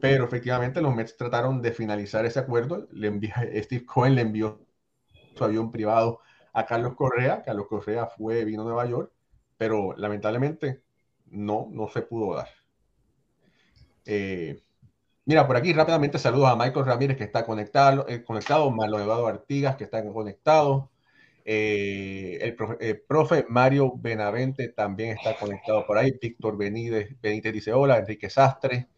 pero efectivamente los Mets trataron de finalizar ese acuerdo. Le Steve Cohen le envió su avión privado a Carlos Correa. Carlos Correa fue, vino a Nueva York, pero lamentablemente no, no se pudo dar. Eh, mira, por aquí rápidamente saludos a Michael Ramírez que está conectado, eh, conectado Marlon Eduardo Artigas que está conectado, eh, el, profe, Mario Benavente también está conectado por ahí. Víctor Benítez, Benítez dice hola. Enrique Sastre,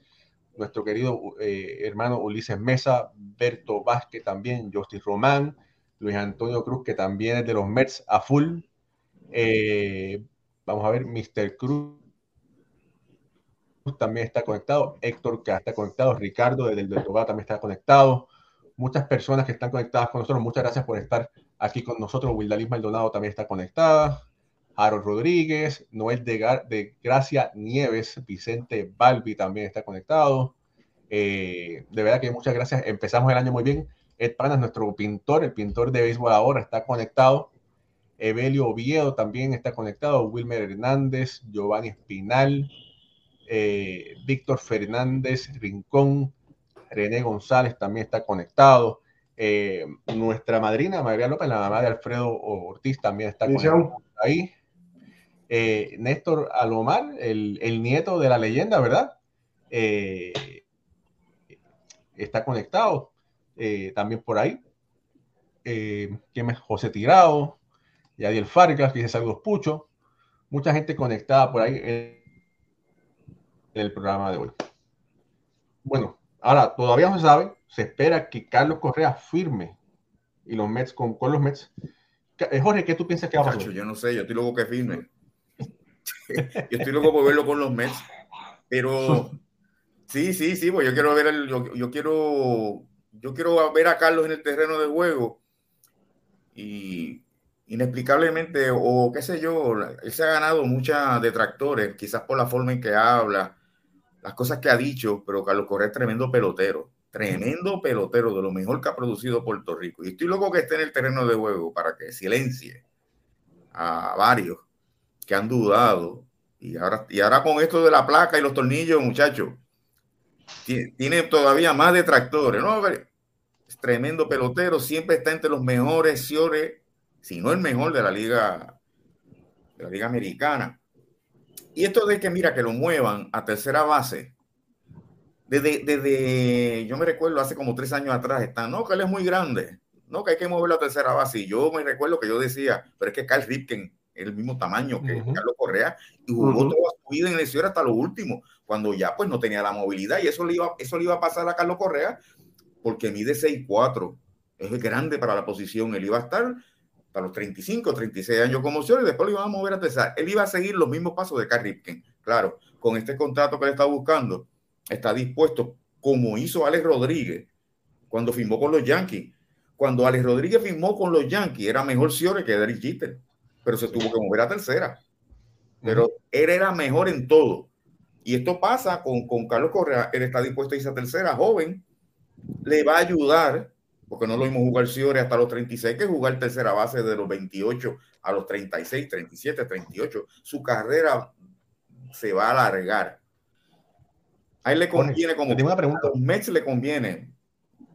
nuestro querido eh, hermano Ulises Mesa, Berto Vázquez también, Justice Román, Luis Antonio Cruz, que también es de los Mets a full. Eh, vamos a ver, Mr. Cruz también está conectado. Héctor, que está conectado. Ricardo, desde el Tobar también está conectado. Muchas personas que están conectadas con nosotros. Muchas gracias por estar Aquí con nosotros Wildalis Maldonado también está conectada. Harold Rodríguez, Noel de, de Gracia Nieves, Vicente Balbi también está conectado. Eh, de verdad que muchas gracias. Empezamos el año muy bien. Ed Panas, nuestro pintor, el pintor de béisbol ahora, está conectado. Evelio Oviedo también está conectado. Wilmer Hernández, Giovanni Espinal, eh, Víctor Fernández Rincón, René González también está conectado. Eh, nuestra madrina, María López, la mamá de Alfredo Ortiz, también está ahí. Eh, Néstor Alomar, el, nieto de la leyenda, ¿verdad? Está conectado también por ahí. ¿Quién? José Tirado, Yadiel Fargas, que dice saludos Pucho. Mucha gente conectada por ahí el programa de hoy. Bueno, ahora todavía no se sabe se espera que Carlos Correa firme y los Mets con, con los Mets. Eh, Jorge, ¿qué tú piensas que va a pasar? Yo no sé, yo estoy loco que firme. yo estoy loco por verlo con los Mets, pero sí, sí, sí, pues yo quiero ver el, yo, quiero yo quiero ver a Carlos en el terreno de juego y inexplicablemente o qué sé yo, él se ha ganado muchas detractores, quizás por la forma en que habla, las cosas que ha dicho, pero Carlos Correa es tremendo pelotero Tremendo pelotero, de lo mejor que ha producido Puerto Rico. Y estoy loco que esté en el terreno de juego para que silencie a varios que han dudado. Y ahora, y ahora con esto de la placa y los tornillos, muchachos, tiene todavía más detractores. ¿no? Es tremendo pelotero, siempre está entre los mejores si no el mejor de la liga, de la liga americana. Y esto de que, mira, que lo muevan a tercera base, desde, desde, yo me recuerdo hace como tres años atrás, está, no, que él es muy grande, no, que hay que moverlo a tercera base. Y yo me recuerdo que yo decía, pero es que Carl Ripken es el mismo tamaño que Carlos Correa y jugó toda su vida en el hasta lo último, cuando ya pues no tenía la movilidad. Y eso le iba, eso le iba a pasar a Carlos Correa porque mide 6'4, es grande para la posición, él iba a estar hasta los 35, 36 años como Ciudad y después lo iban a mover a tercera. Él iba a seguir los mismos pasos de Carl Ripken. Claro, con este contrato que le está buscando, está dispuesto, como hizo Alex Rodríguez cuando firmó con los Yankees. Cuando Alex Rodríguez firmó con los Yankees, era mejor Ciore que Derek Jeter, pero se tuvo que mover a tercera. Pero él era mejor en todo. Y esto pasa con, con Carlos Correa. Él está dispuesto a irse a tercera, joven. Le va a ayudar, porque no lo mismo jugar Ciore hasta los 36 que jugar tercera base de los 28 a los 36, 37, 38. Su carrera se va a alargar. A él le conviene como tengo una pregunta. a los Mets le conviene.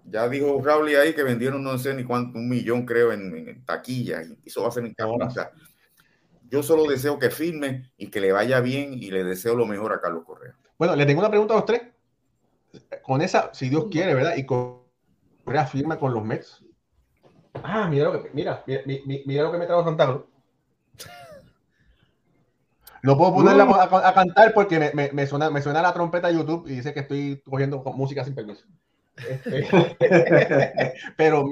Ya dijo Raúl ahí que vendieron no sé ni cuánto, un millón creo en, en taquilla y eso va a ser en o sea, yo solo deseo que firme y que le vaya bien y le deseo lo mejor a Carlos Correa. Bueno, le tengo una pregunta a los tres. Con esa, si Dios quiere, ¿verdad? Y Correa firma con los Mets. Ah, mira lo que, mira, mira, mira lo que me trajo Santana. No puedo ponerla a, a, cantar porque me, me, me, suena, me suena la trompeta de YouTube y dice que estoy cogiendo música sin permiso. Este, pero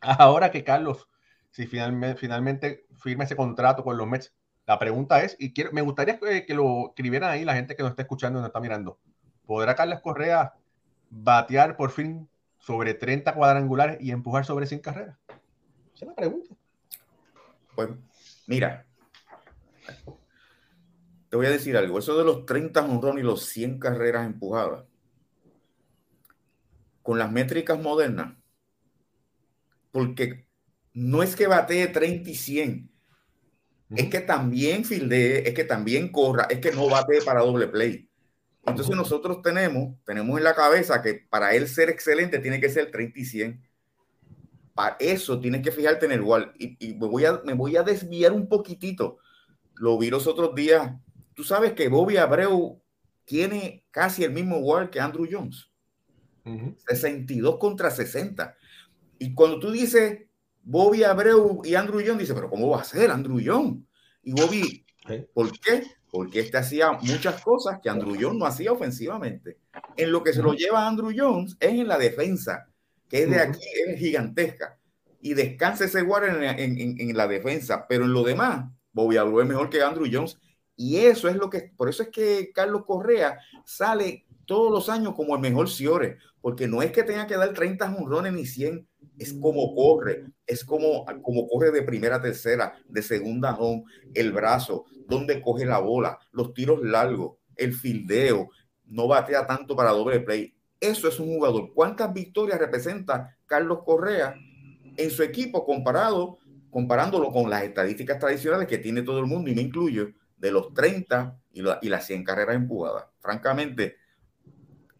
ahora que Carlos, si finalmente, finalmente firma ese contrato con los Mets, la pregunta es, y quiero, me gustaría que, que, lo escribieran ahí la gente que nos está escuchando y nos está mirando. ¿Podrá Carlos Correa batear por fin sobre 30 cuadrangulares y empujar sobre 100 carreras? Es la pregunta. Pues mira, te voy a decir algo. Eso de los 30 honrones y los 100 carreras empujadas, con las métricas modernas, porque no es que batee 30 y 100, es que también fildee, es que también corra, es que no batee para doble play. Entonces nosotros tenemos, tenemos en la cabeza que para él ser excelente tiene que ser 30 y 100. Para eso tienes que fijarte en el igual. Y, y me, voy a, me voy a desviar un poquitito. Lo vi los otros días. Tú sabes que Bobby Abreu tiene casi el mismo igual que Andrew Jones. Uh -huh. 62 contra 60. Y cuando tú dices Bobby Abreu y Andrew Young, dice, pero ¿cómo va a ser Andrew Young? Y Bobby, ¿Sí? ¿por qué? Porque este hacía muchas cosas que Andrew Jones no hacía ofensivamente. En lo que se lo lleva a Andrew Jones es en la defensa, que es de aquí, es gigantesca. Y descansa ese guardia en, en, en, la defensa. Pero en lo demás, Bobby Abreu es mejor que Andrew Jones. Y eso es lo que, por eso es que Carlos Correa sale todos los años como el mejor Ciore, porque no es que tenga que dar 30 jonrones ni 100, es como corre, es como, como corre de primera a tercera, de segunda home, el brazo, donde coge la bola, los tiros largos, el fildeo, no batea tanto para doble play. Eso es un jugador. ¿Cuántas victorias representa Carlos Correa en su equipo comparado, comparándolo con las estadísticas tradicionales que tiene todo el mundo, y me incluyo, de los 30 y, la, y las 100 carreras empujadas? Francamente,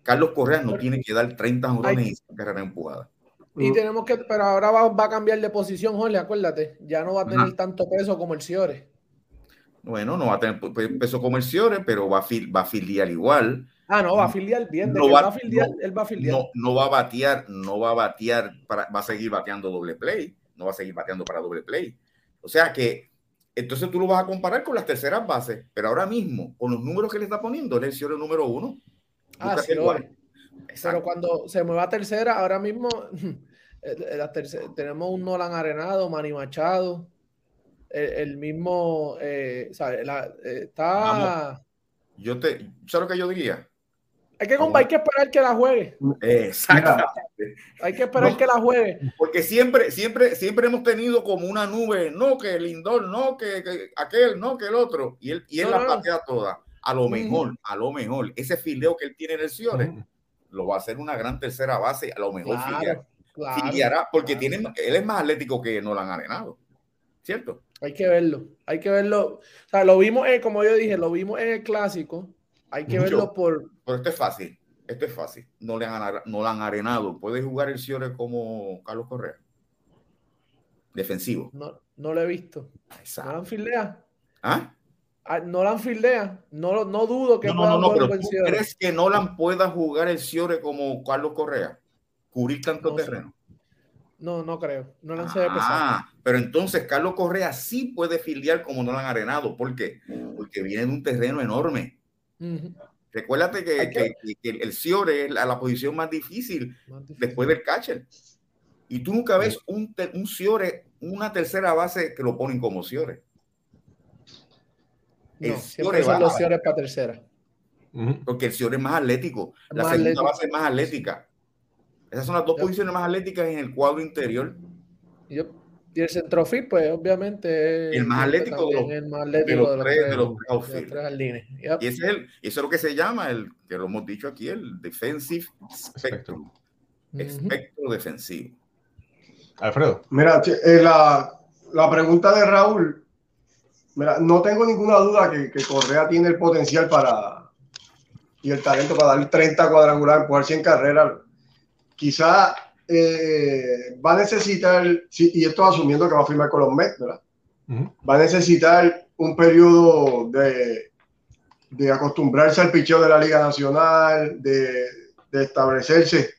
Carlos Correa no tiene que dar 30 jonrones y 100 carreras empujadas. Y tenemos que, pero ahora va, va, a cambiar de posición, Jorge, acuérdate. Ya no va a tener tanto peso como el Ciore. Bueno, no va a tener peso como el Ciore, pero va a, fil, va a filiar igual. Ah, no, va a filiar bien. No va, va, a filiar, no, él va a filiar. No, no, va a batear, no va a batear, para, va a seguir bateando doble play. No va a seguir bateando para doble play. O sea que, entonces tú lo vas a comparar con las terceras bases, pero ahora mismo, con los números que le está poniendo, él es el Ciore número uno. Ah, sí, pero cuando se mueva a tercera, ahora mismo la tercera, tenemos un Nolan Arenado, Manny Machado, el, el mismo, eh, ¿sabes? La, eh, está... Vamos. Yo te, ¿sabes lo que yo diría? Hay que, hay que esperar que la juegue. Exactamente. Hay que esperar no, que la juegue. Porque siempre, siempre, siempre hemos tenido como una nube, no que el Lindor, no que, que aquel, no que el otro, y él, y él no, la patea toda. A lo mejor, uh -huh. a lo mejor, ese fileo que él tiene en el Ciore, uh -huh. Lo va a hacer una gran tercera base, a lo mejor Claro, porque claro. tiene, él es más atlético que Nolan Arenado, ¿cierto? Hay que verlo, hay que verlo. O sea, lo vimos, en- como yo dije, lo vimos en el clásico. Hay que Mucho. verlo por. Pero esto es fácil, esto es fácil. No le han, no le han arenado. Puede jugar el Ciore como Carlos Correa. Defensivo. No, no lo he visto. Exacto. ¿Ah? Ah, Nolan fildea. No, no dudo que No, pueda no, no, pero ¿tú crees que Nolan pueda jugar el Ciore como Carlos Correa? Cubrir tanto No sé. terreno. No, no creo. Nolan se ve pesado. Ah, pero entonces Carlos Correa sí puede filiar como Nolan Arenado. ¿Por qué? Porque viene de un terreno enorme. Ujú. Recuérdate que, que- el Ciore es la, la posición más difícil Más difícil. después del catcher. Y tú nunca ves un, un Ciore, una tercera base que lo ponen como Ciore. El No, Ciore siempre son va los a- Ciores para tercera. Porque el Ciore es más atlético. La Más segunda atlético. base es más atlética. Esas son las dos posiciones más atléticas en el cuadro interior Y, yo- y el centrofil, pues obviamente. es- El más atlético de los- el más de atlético los tres, de los de tres jardines. Yep. Y ese es el, eso es lo que se llama, el que lo hemos dicho aquí, el defensive spectrum. Espectro defensivo. Alfredo. Mira, eh, la, la pregunta de Raúl, mira, no tengo ninguna duda que, que Correa tiene el potencial para y el talento para dar 30 cuadrangulares, empujar 100 carreras. Quizá eh, va a necesitar, sí, y esto asumiendo que va a firmar con los Mets, ¿verdad? Va a necesitar un periodo de, de acostumbrarse al picheo de la Liga Nacional, de, de establecerse,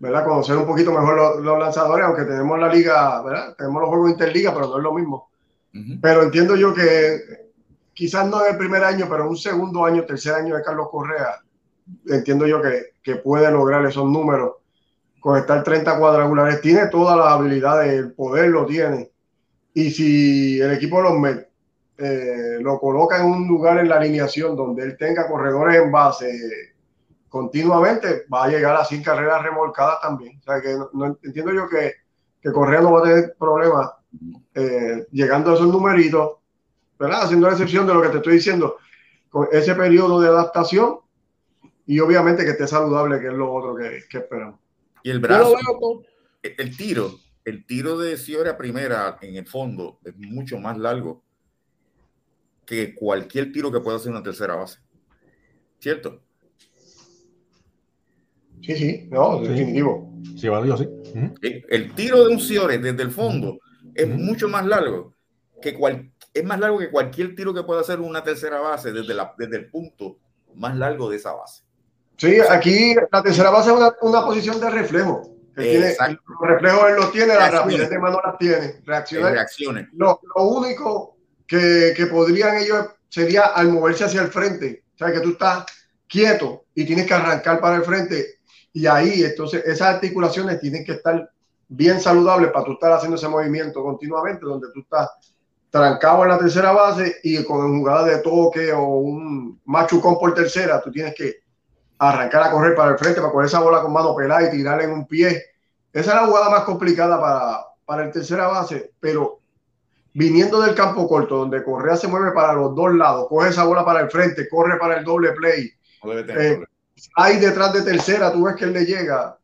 ¿verdad? Conocer un poquito mejor los, los lanzadores, aunque tenemos la liga, ¿verdad? Tenemos los juegos interliga, pero no es lo mismo. Pero entiendo yo que quizás no en el primer año, pero un segundo año, tercer año de Carlos Correa, entiendo yo que, que puede lograr esos números con estar 30 cuadrangulares. Tiene todas las habilidades, el poder lo tiene. Y si el equipo de los Mets eh, lo coloca en un lugar en la alineación donde él tenga corredores en base continuamente, va a llegar a 100 carreras remolcadas también. O sea que entiendo yo que, que Correa no va a tener problemas eh, llegando a esos numeritos, ¿verdad? Haciendo la excepción de lo que te estoy diciendo, con ese periodo de adaptación y obviamente que esté saludable, que es lo otro que, que esperamos. Y el brazo, el el tiro, el tiro de Ciore a primera en el fondo es mucho más largo que cualquier tiro que pueda hacer una tercera base. ¿Cierto? Sí, sí, no, Sí. definitivo. Sí, vale, yo sí. Ujú. El, el tiro de un Ciore desde el fondo es mucho más largo que cual, es más largo que cualquier tiro que pueda hacer una tercera base desde, la, desde el punto más largo de esa base. Sí, aquí la tercera base es una, una posición de reflejo. Tiene- los reflejos él los tiene, la Reacciones. rapidez de mano las tiene, En reaccionar. reacciones. Lo, lo único que, que podrían ellos sería al moverse hacia el frente. O sea, que tú estás quieto y tienes que arrancar para el frente. Y ahí, entonces, esas articulaciones tienen que estar bien saludables para tú estar haciendo ese movimiento continuamente, donde tú estás trancado en la tercera base y con jugada de toque o un machucón por tercera, tú tienes que arrancar a correr para el frente, para coger esa bola con mano pelada y tirarla en un pie. Esa es la jugada más complicada para, para el tercera base, pero viniendo del campo corto, donde Correa se mueve para los dos lados, coge esa bola para el frente, corre para el doble play, No debe tener Eh, hay detrás de tercera, tú ves que él le llega.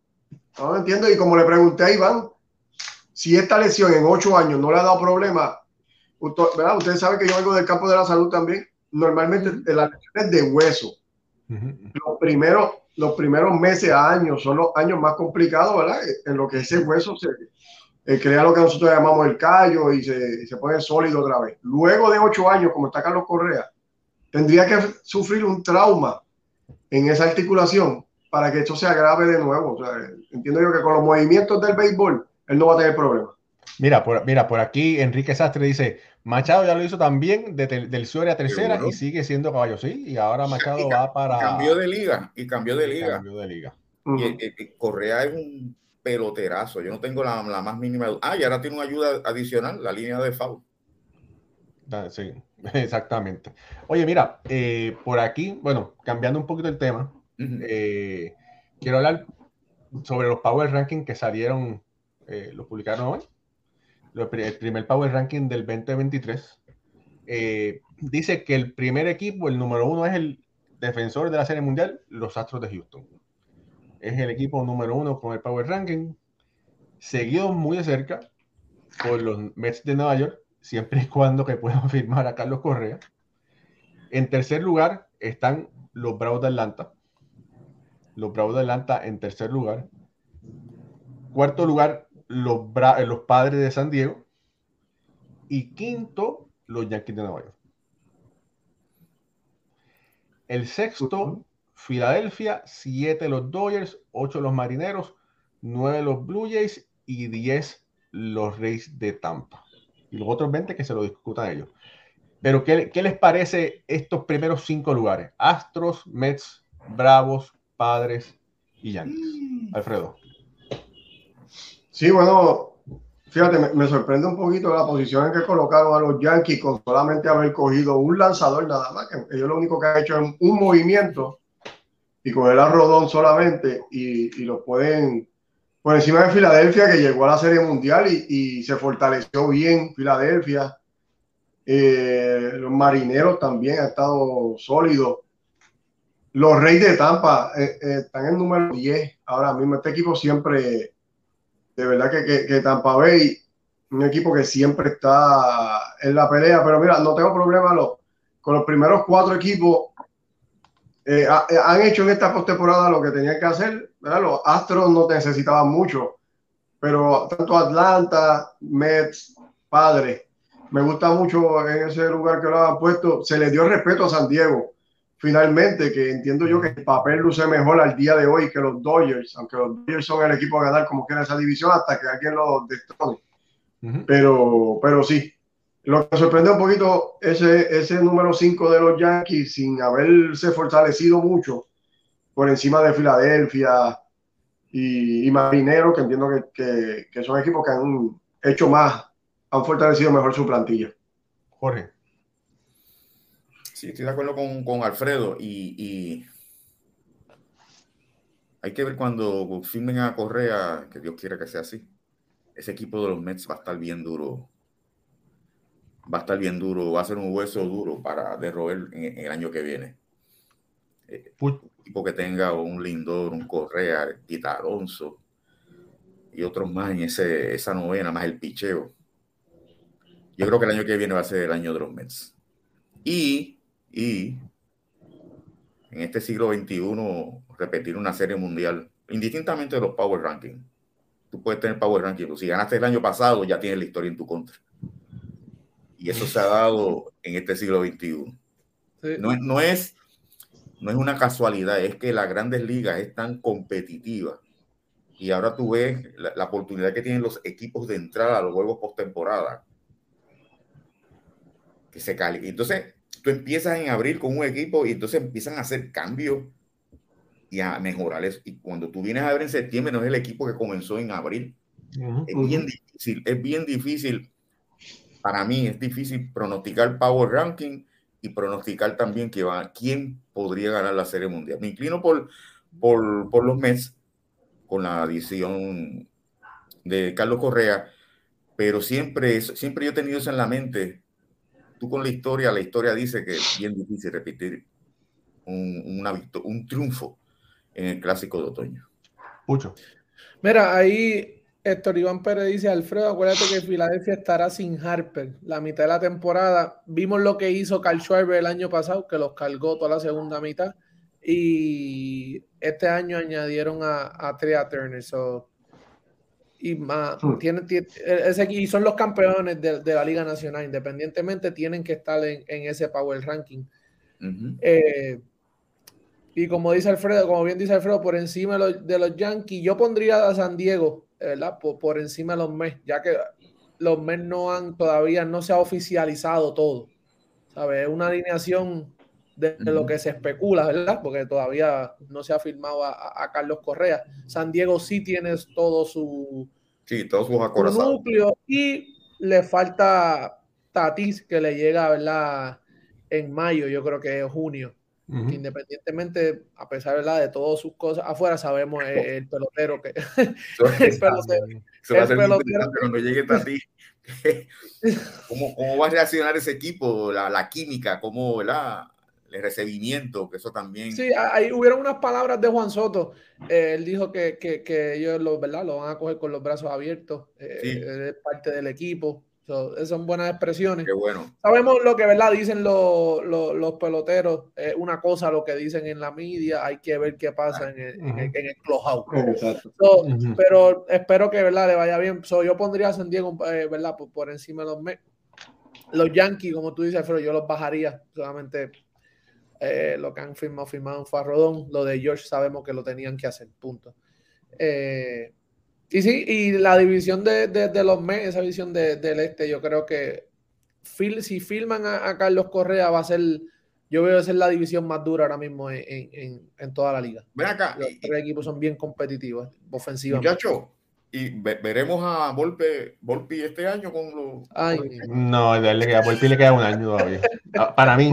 No entiendo, y como le pregunté a Iván, si esta lesión en ocho años no le ha dado problema, usted- ¿verdad? ustedes saben que yo vengo del campo de la salud también, normalmente las lesiones de hueso, los primeros, los primeros meses, años, son los años más complicados, ¿verdad? En lo que ese hueso se eh, crea lo que nosotros llamamos el callo y se, y se pone sólido otra vez. Luego de ocho años, como está Carlos Correa, tendría que sufrir un trauma en esa articulación para que esto se agrave de nuevo. O sea, entiendo yo que con los movimientos del béisbol, él no va a tener problemas. Mira, por, mira, por aquí Enrique Sastre dice, Machado ya lo hizo también de del Ciore a tercera Seguro. y sigue siendo caballo, sí, y ahora Machado Y va para... Cambió de liga y cambió de liga. Cambio de liga. Y, y- y Correa es un peloterazo. Yo no tengo la, la más mínima duda. Ah, y ahora tiene una ayuda adicional, la línea de. Da- Sí, exactamente. Oye, mira, eh, por aquí, bueno, cambiando un poquito el tema, eh, quiero hablar sobre los Power Ranking que salieron, eh, lo publicaron hoy. El primer Power Ranking del 2023. Eh, dice que el primer equipo, el número uno, es el defensor de la Serie Mundial, los Astros de Houston. es el equipo número uno con el Power Ranking, seguido muy de cerca por los Mets de Nueva York, siempre y cuando que puedan firmar a Carlos Correa. En tercer lugar están los Bravos de Atlanta. Los Bravos de Atlanta en tercer lugar. Cuarto lugar, los, los Padres de San Diego. Y quinto, los Yankees de Nueva York. El sexto, Filadelfia, siete los Dodgers, ocho los Marineros, nueve los Blue Jays y diez los Reyes de Tampa. Y los otros 20 que se lo discutan ellos. Pero, ¿qué, ¿qué, les parece estos primeros cinco lugares? Astros, Mets, Bravos, Padres y Yankees. Mm. Alfredo. Sí, bueno, Fíjate, me, sorprende un poquito la posición en que colocaron a los Yankees con solamente haber cogido un lanzador nada más, que ellos lo único que han hecho es un movimiento y coger a Rodón solamente y, y lo pueden por encima de Filadelfia que llegó a la Serie Mundial y, se fortaleció bien Filadelfia. Eh, los marineros también han estado sólidos. Los Reyes de Tampa eh, eh, están en número 10 ahora mismo. Este equipo siempre de verdad que, que, Tampa Bay, un equipo que siempre está en la pelea, pero mira, no tengo problema con los primeros cuatro equipos. Eh, han hecho en esta postemporada lo que tenían que hacer. ¿verdad? Los Astros no necesitaban mucho, pero tanto Atlanta, Mets, Padre, me gusta mucho en ese lugar que lo han puesto. Se le dio respeto a San Diego finalmente, que entiendo yo que el papel luce mejor al día de hoy que los Dodgers, aunque los Dodgers son el equipo a ganar como quiera esa división hasta que alguien lo destrone. pero, pero sí, lo que me sorprende un poquito ese, ese número 5 de los Yankees sin haberse fortalecido mucho por encima de Filadelfia y, y Marinero, que entiendo que, que, que son equipos que han hecho más, han fortalecido mejor su plantilla. Jorge estoy de acuerdo con, Alfredo y, hay que ver cuando firmen a Correa, que Dios quiera que sea así. Ese equipo de los Mets va a estar bien duro. Va a estar bien duro, va a ser un hueso duro para derroer en, el año que viene. Eh, un equipo que tenga un Lindor, un Correa, Tita Alonso y otros más en ese, esa novena, más el picheo. Yo creo que el año que viene va a ser el año de los Mets. Y y en este siglo XXI repetir una serie mundial, indistintamente de los Power Rankings. Tú puedes tener Power Rankings, si ganaste el año pasado ya tienes la historia en tu contra. Y eso se ha dado en este siglo XXI. No, no, es, no es una casualidad, es que las grandes ligas es tan competitiva. Y ahora tú ves la, la oportunidad que tienen los equipos de entrar a los juegos postemporada. Que se cali. Entonces, tú empiezas en abril con un equipo y entonces empiezan a hacer cambios y a mejorar eso. Y cuando tú vienes a ver en septiembre, no es el equipo que comenzó en abril. es bien difícil, es bien difícil. Para mí es difícil pronosticar Power Ranking y pronosticar también que va, quién podría ganar la Serie Mundial. Me inclino por, por, por los Mets con la adición de Carlos Correa, pero siempre, siempre yo he tenido eso en la mente con la historia, la historia dice que es bien difícil repetir un, un triunfo en el clásico de otoño. Mucho. Mira, ahí Héctor Iván Pérez dice, Alfredo, acuérdate que Filadelfia estará sin Harper la mitad de la temporada. Vimos lo que hizo Carl Schwarber el año pasado, que los cargó toda la segunda mitad. Y este año añadieron a, a Tria Turner. So, y más, hmm. ese, y son los campeones de, la Liga Nacional, independientemente tienen que estar en, ese Power Ranking. Eh, y como dice Alfredo, como bien dice Alfredo, por encima de los, Yankees, yo pondría a San Diego, ¿verdad? Por, encima de los Mets, ya que los Mets no han todavía no se ha oficializado todo. ¿Sabes? Es una alineación de, lo que se especula, ¿verdad? Porque todavía no se ha firmado a, Carlos Correa. San Diego sí tiene todo su, sí, todos sus núcleo y le falta Tatis que le llega, ¿verdad? En mayo, yo creo que es junio. Independientemente, a pesar ¿verdad? de todas sus cosas afuera, sabemos el, pelotero que. el pelotero, se va a pelotero, cuando llegue Tatis. ¿Cómo, ¿Cómo, va a reaccionar ese equipo? La, la química, ¿cómo, ¿verdad? El recibimiento, que eso también. Sí, ahí hubieron unas palabras de Juan Soto. Eh, él dijo que, que, que, ellos lo, ¿verdad? lo van a coger con los brazos abiertos. Eh, es parte del equipo. esas son buenas expresiones. Qué bueno. Sabemos lo que ¿verdad? dicen los, los, los peloteros. Es una cosa lo que dicen en la media. Hay que ver qué pasa en el, en el, en el clubhouse. Pero espero que ¿verdad? le vaya bien. yo pondría a San Diego eh, ¿verdad? Por, por, encima de los Los Yankees, como tú dices, pero yo los bajaría solamente eh, lo que han firmado, firmado en Farrodón. Lo de George sabemos que lo tenían que hacer, punto. Eh, y sí, y la división de, de, los Mets, esa división del este, yo creo que si filman a, Carlos Correa va a ser, yo veo ser la división más dura ahora mismo en, en, en toda la liga. Ven acá. Los tres equipos son bien competitivos ofensivamente. Muchacho, y veremos a Volpe, Volpi este año con los. no, a, le queda, Volpi le queda un año todavía. Ah, para mí,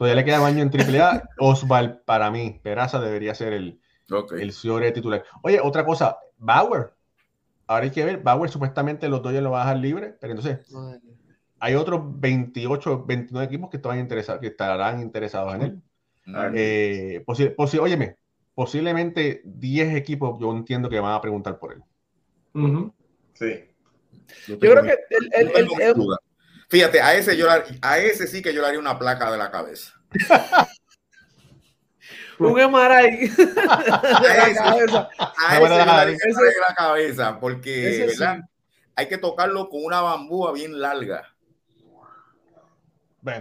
todavía le queda un año en AAA. Osval, para mí, Peraza debería ser el, okay. el señor titular. Oye, otra cosa, Bauer. Ahora hay que ver, Bauer supuestamente los Dodgers lo van a dejar libre, pero entonces hay otros 28, 29 equipos que, estaban interesados, que estarán interesados en él. Eh, óyeme, posiblemente 10 equipos yo entiendo que van a preguntar por él. Sí. Yo, creo que el, el, Fíjate, a ese, yo, a ese sí que yo le haría una placa de la cabeza. un MRI de la cabeza. A ese, de la cabeza, porque hay que tocarlo con una bambúa bien larga.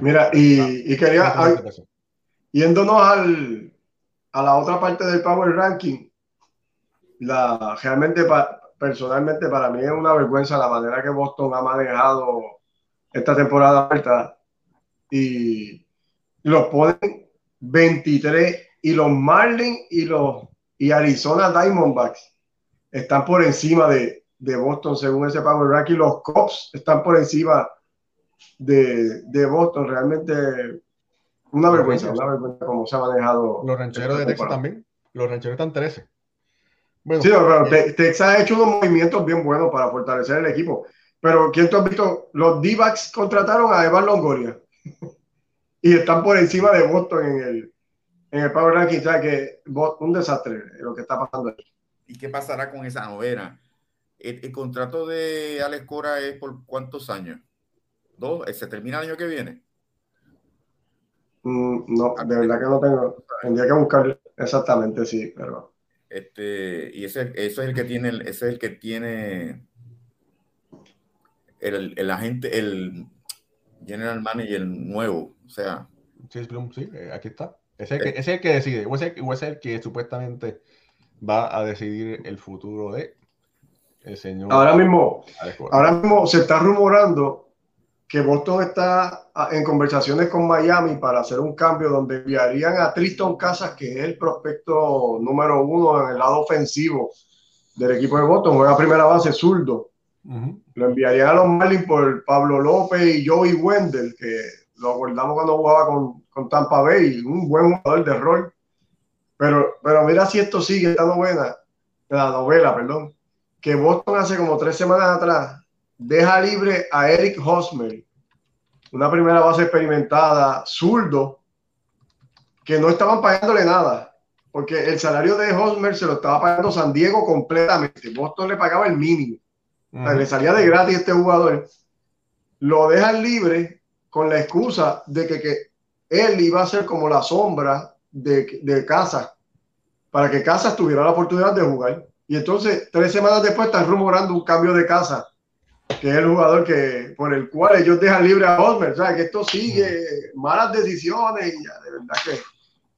Mira, y, y quería, yéndonos al, a la otra parte del Power Ranking, la, realmente personalmente para mí es una vergüenza la manera que Boston ha manejado esta temporada alta y los ponen 23 y los Marlins y los y Arizona Diamondbacks están por encima de, de Boston según ese Power Ranking los Cubs están por encima de, de Boston. Realmente una vergüenza, una vergüenza como se ha manejado los rancheros de Texas también. Los rancheros están 13 sí, pero eh, Texas ha hecho unos movimientos bien buenos para fortalecer el equipo. Pero ¿quién tú has visto? Los D-backs contrataron a Evan Longoria y están por encima de Boston en el, en el Power Ranking. O sea que un desastre lo que está pasando aquí. ¿Y qué pasará con esa novena? El, contrato de Alex Cora es por cuántos años? ¿Dos? ¿Se termina el año que viene? Mm, no, de verdad que no tengo. Tendría que buscar exactamente, sí, pero. Este, y ese, eso es el que tiene, ese es el que tiene el, el agente, el general manager nuevo. O sea. Sí, sí eh, aquí está. Es el, que, es el que decide, o es el, o es el que supuestamente va a decidir el futuro de el señor. Ahora mismo, ahora mismo se está rumorando que Boston está ah, en conversaciones con Miami para hacer un cambio donde enviarían a Tristan Casas, que es el prospecto número uno en el lado ofensivo del equipo de Boston, juega primera base zurdo. Lo enviarían a los Marlins por Pablo López y Joey Wendell, que lo acordamos cuando jugaba con, con, Tampa Bay, un buen jugador de rol. Pero, pero mira si esto sigue esta novela, la novela, perdón, que Boston hace como tres semanas atrás deja libre a Eric Hosmer, una primera base experimentada, zurdo, que no estaban pagándole nada, porque el salario de Hosmer se lo estaba pagando San Diego completamente. Boston le pagaba el mínimo. Le salía de gratis este jugador. Lo dejan libre con la excusa de que, que él iba a ser como la sombra de, de Casa, para que Casa tuviera la oportunidad de jugar. Y entonces, tres semanas después, están rumorando un cambio de Casa que es el jugador que, por el cual ellos dejan libre a Osmer. O sea, que esto sigue malas decisiones y ya, de verdad que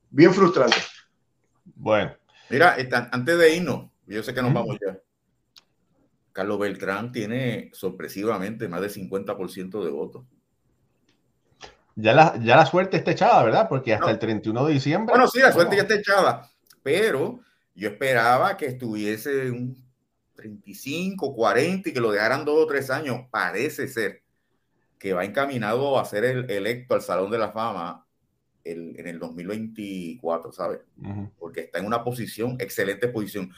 bien frustrante. Bueno. Mira, antes de irnos, yo sé que nos vamos ya. Carlos Beltrán tiene sorpresivamente más del 50% de votos. Ya la, ya la suerte está echada, ¿verdad? Porque hasta el 31 de diciembre. Bueno, sí, la suerte ya está echada. Pero yo esperaba que estuviese un 35, 40 y que lo dejaran dos o tres años, parece ser que va encaminado a ser el electo al Salón de la Fama en el 2024, ¿sabes? Porque está en una posición, excelente posición.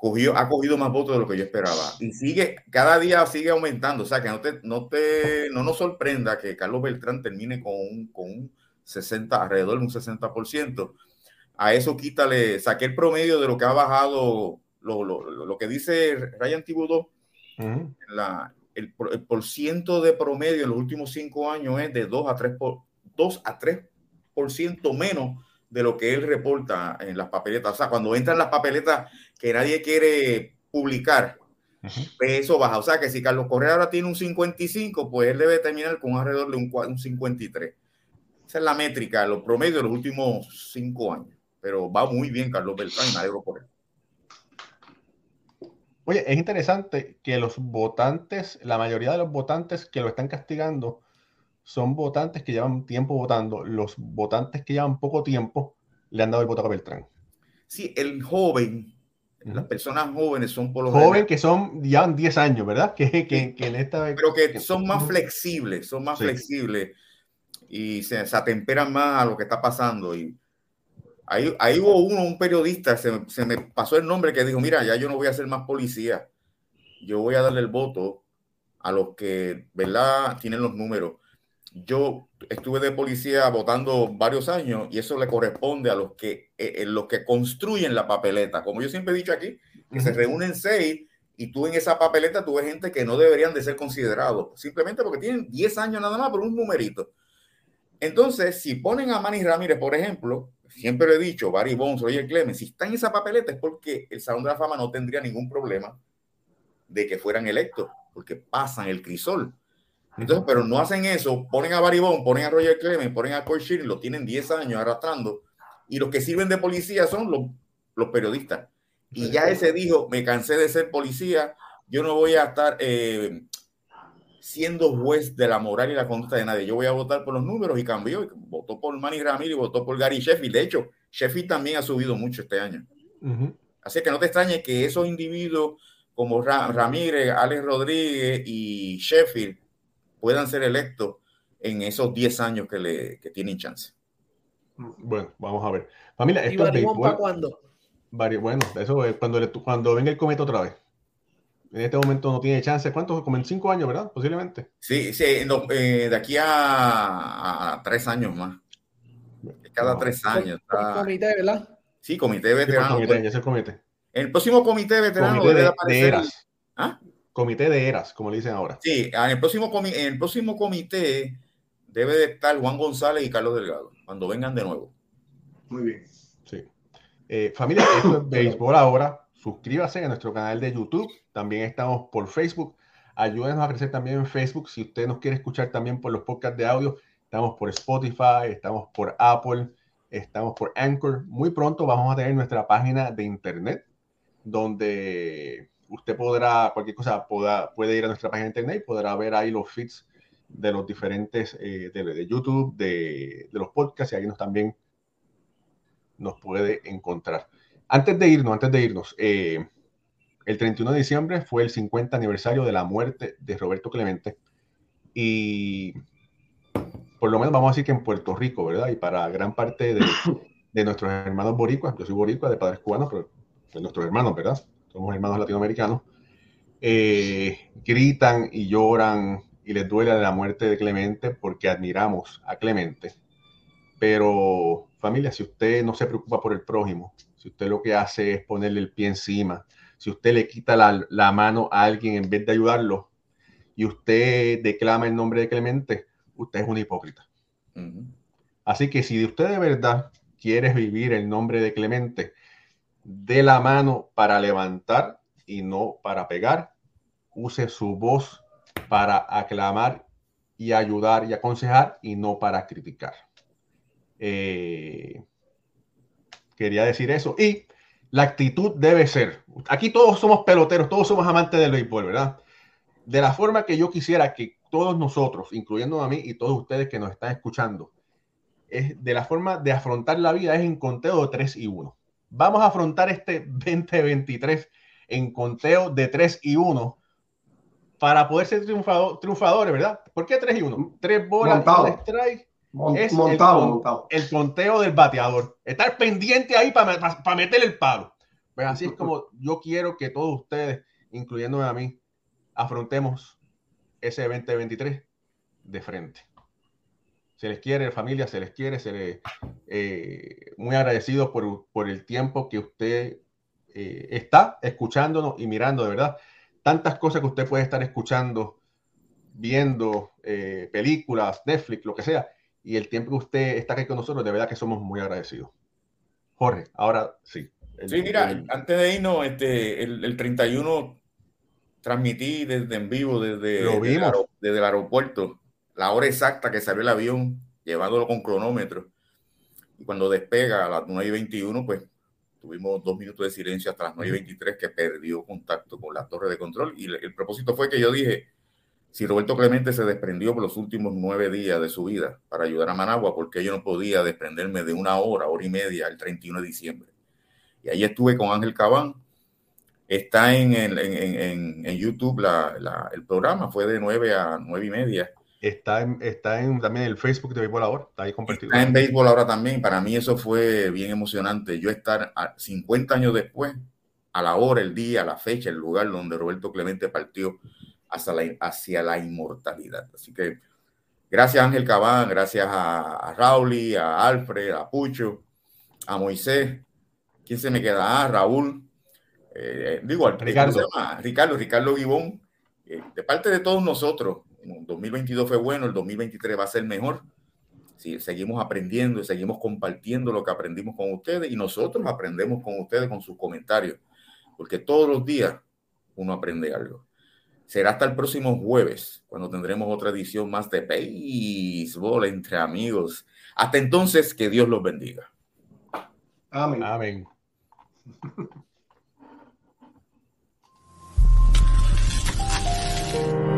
Cogió, ha cogido más votos de lo que yo esperaba. Y sigue, cada día sigue aumentando. O sea, que no, te, no, te, no nos sorprenda que Carlos Beltrán termine con un, con un 60, alrededor de un 60%. A eso quítale, saqué el promedio de lo que ha bajado, lo, lo, lo que dice Ryan Thibodeau, la, el, el por ciento de promedio en los últimos cinco años es de 2 a 3 por, 2 a 3 por ciento menos de lo que él reporta en las papeletas. O sea, cuando entran las papeletas que nadie quiere publicar, pues eso baja. O sea, que si Carlos Correa ahora tiene un 55, pues él debe terminar con alrededor de un, un 53. Esa es la métrica, los promedios de los últimos cinco años. Pero va muy bien Carlos Beltrán y me alegro por él. Oye, es interesante que los votantes, la mayoría de los votantes que lo están castigando, son votantes que llevan tiempo votando. Los votantes que llevan poco tiempo le han dado el voto a Beltrán. Sí, el joven, las personas jóvenes son por los jóvenes que son ya 10 años, ¿verdad? Que, que, que, en esta pero que son más flexibles, son más sí. flexibles y se, se, atemperan más a lo que está pasando. Y ahí, ahí hubo uno, un periodista, se, se, me pasó el nombre que dijo, mira, ya yo no voy a ser más policía, yo voy a darle el voto a los que, ¿verdad? Tienen los números yo estuve de policía votando varios años y eso le corresponde a los que, eh, los que construyen la papeleta. Como yo siempre he dicho aquí, que uh -huh. se reúnen seis y tú en esa papeleta tú ves gente que no deberían de ser considerados, simplemente porque tienen 10 años nada más por un numerito. Entonces, si ponen a Manny Ramírez, por ejemplo, siempre lo he dicho, Barry Bonds, Roger Clemens, si está en esa papeleta es porque el Salón de la Fama no tendría ningún problema de que fueran electos, porque pasan el crisol. Entonces, pero no hacen eso, ponen a Baribón, ponen a Roger Clemens, ponen a Coy Shearing, lo tienen 10 años arrastrando, y los que sirven de policía son los, los periodistas. Y ya ese dijo, me cansé de ser policía, yo no voy a estar eh, siendo juez de la moral y la conducta de nadie, yo voy a votar por los números y cambió, y votó por Manny Ramírez y votó por Gary Sheffield. De hecho, Sheffield también ha subido mucho este año. Uh -huh. Así que no te extrañe que esos individuos como Ramírez, Alex Rodríguez y Sheffield puedan ser electos en esos 10 años que, le, que tienen chance. Bueno, vamos a ver. Familia, esto es ¿Para cuándo? Bueno, eso es cuando, le, cuando venga el cometa otra vez. En este momento no tiene chance. ¿Cuántos? Como en cinco años, ¿verdad? Posiblemente. Sí, sí no, eh, de aquí a, a, tres años más. Cada no. tres años. Está... comité, ¿verdad? Sí, comité veterano. Sí, comité, ya es el comité. El próximo comité veterano comité debe de, aparecer. De eras. ¿Ah? Comité de eras, como le dicen ahora. Sí, en el próximo, comi en el próximo comité debe de estar Juan González y Carlos Delgado, cuando vengan de nuevo. Muy bien. Sí. Eh, familia, esto es Béisbol ahora. Suscríbase a nuestro canal de YouTube. También estamos por Facebook. Ayúdenos a crecer también en Facebook. Si usted nos quiere escuchar también por los podcasts de audio, estamos por Spotify, estamos por Apple, estamos por Anchor. Muy pronto vamos a tener nuestra página de internet donde usted podrá, cualquier cosa, puede ir a nuestra página de internet y podrá ver ahí los feeds de los diferentes, eh, de, YouTube, de, los podcasts y ahí nos también nos puede encontrar. Antes de irnos, antes de irnos, eh, el 31 de diciembre fue el 50 aniversario de la muerte de Roberto Clemente y por lo menos vamos a decir que en Puerto Rico, ¿verdad? Y para gran parte de, de nuestros hermanos boricuas, yo soy boricua de padres cubanos, pero de nuestros hermanos, ¿verdad? Somos hermanos latinoamericanos, eh, gritan y lloran y les duele la muerte de Clemente porque admiramos a Clemente. Pero familia, si usted no se preocupa por el prójimo, si usted lo que hace es ponerle el pie encima, si usted le quita la, la mano a alguien en vez de ayudarlo y usted declama el nombre de Clemente, usted es un hipócrita. Uh -huh. Así que si usted de verdad quiere vivir el nombre de Clemente, de la mano para levantar y no para pegar. Use su voz para aclamar y ayudar y aconsejar y no para criticar. Eh, quería decir eso. Y la actitud debe ser, aquí todos somos peloteros, todos somos amantes del béisbol, ¿verdad? De la forma que yo quisiera que todos nosotros, incluyendo a mí y todos ustedes que nos están escuchando, es de la forma de afrontar la vida es en conteo de 3 y 1 vamos a afrontar este 2023 en conteo de 3 y 1 para poder ser triunfador, triunfadores, ¿verdad? ¿Por qué 3 y 1? 3 bolas, montado. un strike. Mont es montado, el, montado. el, conteo del bateador. Estar pendiente ahí para pa, pa meter el palo. Pues así es como yo quiero que todos ustedes, incluyéndome a mí, afrontemos ese 2023 de frente. Se les quiere, familia, se les quiere, se les, eh, muy agradecidos por, por, el tiempo que usted eh, está escuchándonos y mirando, de verdad. Tantas cosas que usted puede estar escuchando, viendo eh, películas, Netflix, lo que sea, y el tiempo que usted está aquí con nosotros, de verdad que somos muy agradecidos. Jorge, ahora sí. sí, mira, antes de irnos, este, el, el 31 transmití desde en vivo, desde, desde, el, desde, el, aeropuerto, la hora exacta que salió el avión, llevándolo con cronómetro. Y cuando despega a las 9 y 21, pues tuvimos dos minutos de silencio hasta las 9 y 23 que perdió contacto con la torre de control. Y el, propósito fue que yo dije, si Roberto Clemente se desprendió por los últimos nueve días de su vida para ayudar a Managua, porque yo no podía desprenderme de una hora, hora y media, el 31 de diciembre. Y ahí estuve con Ángel Cabán. Está en, en, en, en YouTube la, la, el programa, fue de 9 a 9 y media. Está en, está en también el Facebook de Béisbol Ahora, está ahí compartido. Está en Béisbol Ahora también. Para mí eso fue bien emocionante. Yo estar a 50 años después, a la hora, el día, la fecha, el lugar donde Roberto Clemente partió hacia la, hacia la inmortalidad. Así que gracias Ángel Cabán, gracias a, a Raúl, a Alfred, a Pucho, a Moisés. ¿Quién se me queda? Ah, Raúl. Eh, digo, Ricardo. Ricardo, Ricardo Gibón. Eh, de parte de todos nosotros, 2022 fue bueno, el 2023 va a ser mejor. Si seguimos aprendiendo y seguimos compartiendo lo que aprendimos con ustedes y nosotros aprendemos con ustedes con sus comentarios, porque todos los días uno aprende algo. Será hasta el próximo jueves, cuando tendremos otra edición más de béisbol entre amigos. Hasta entonces, que Dios los bendiga. Amén. Amén.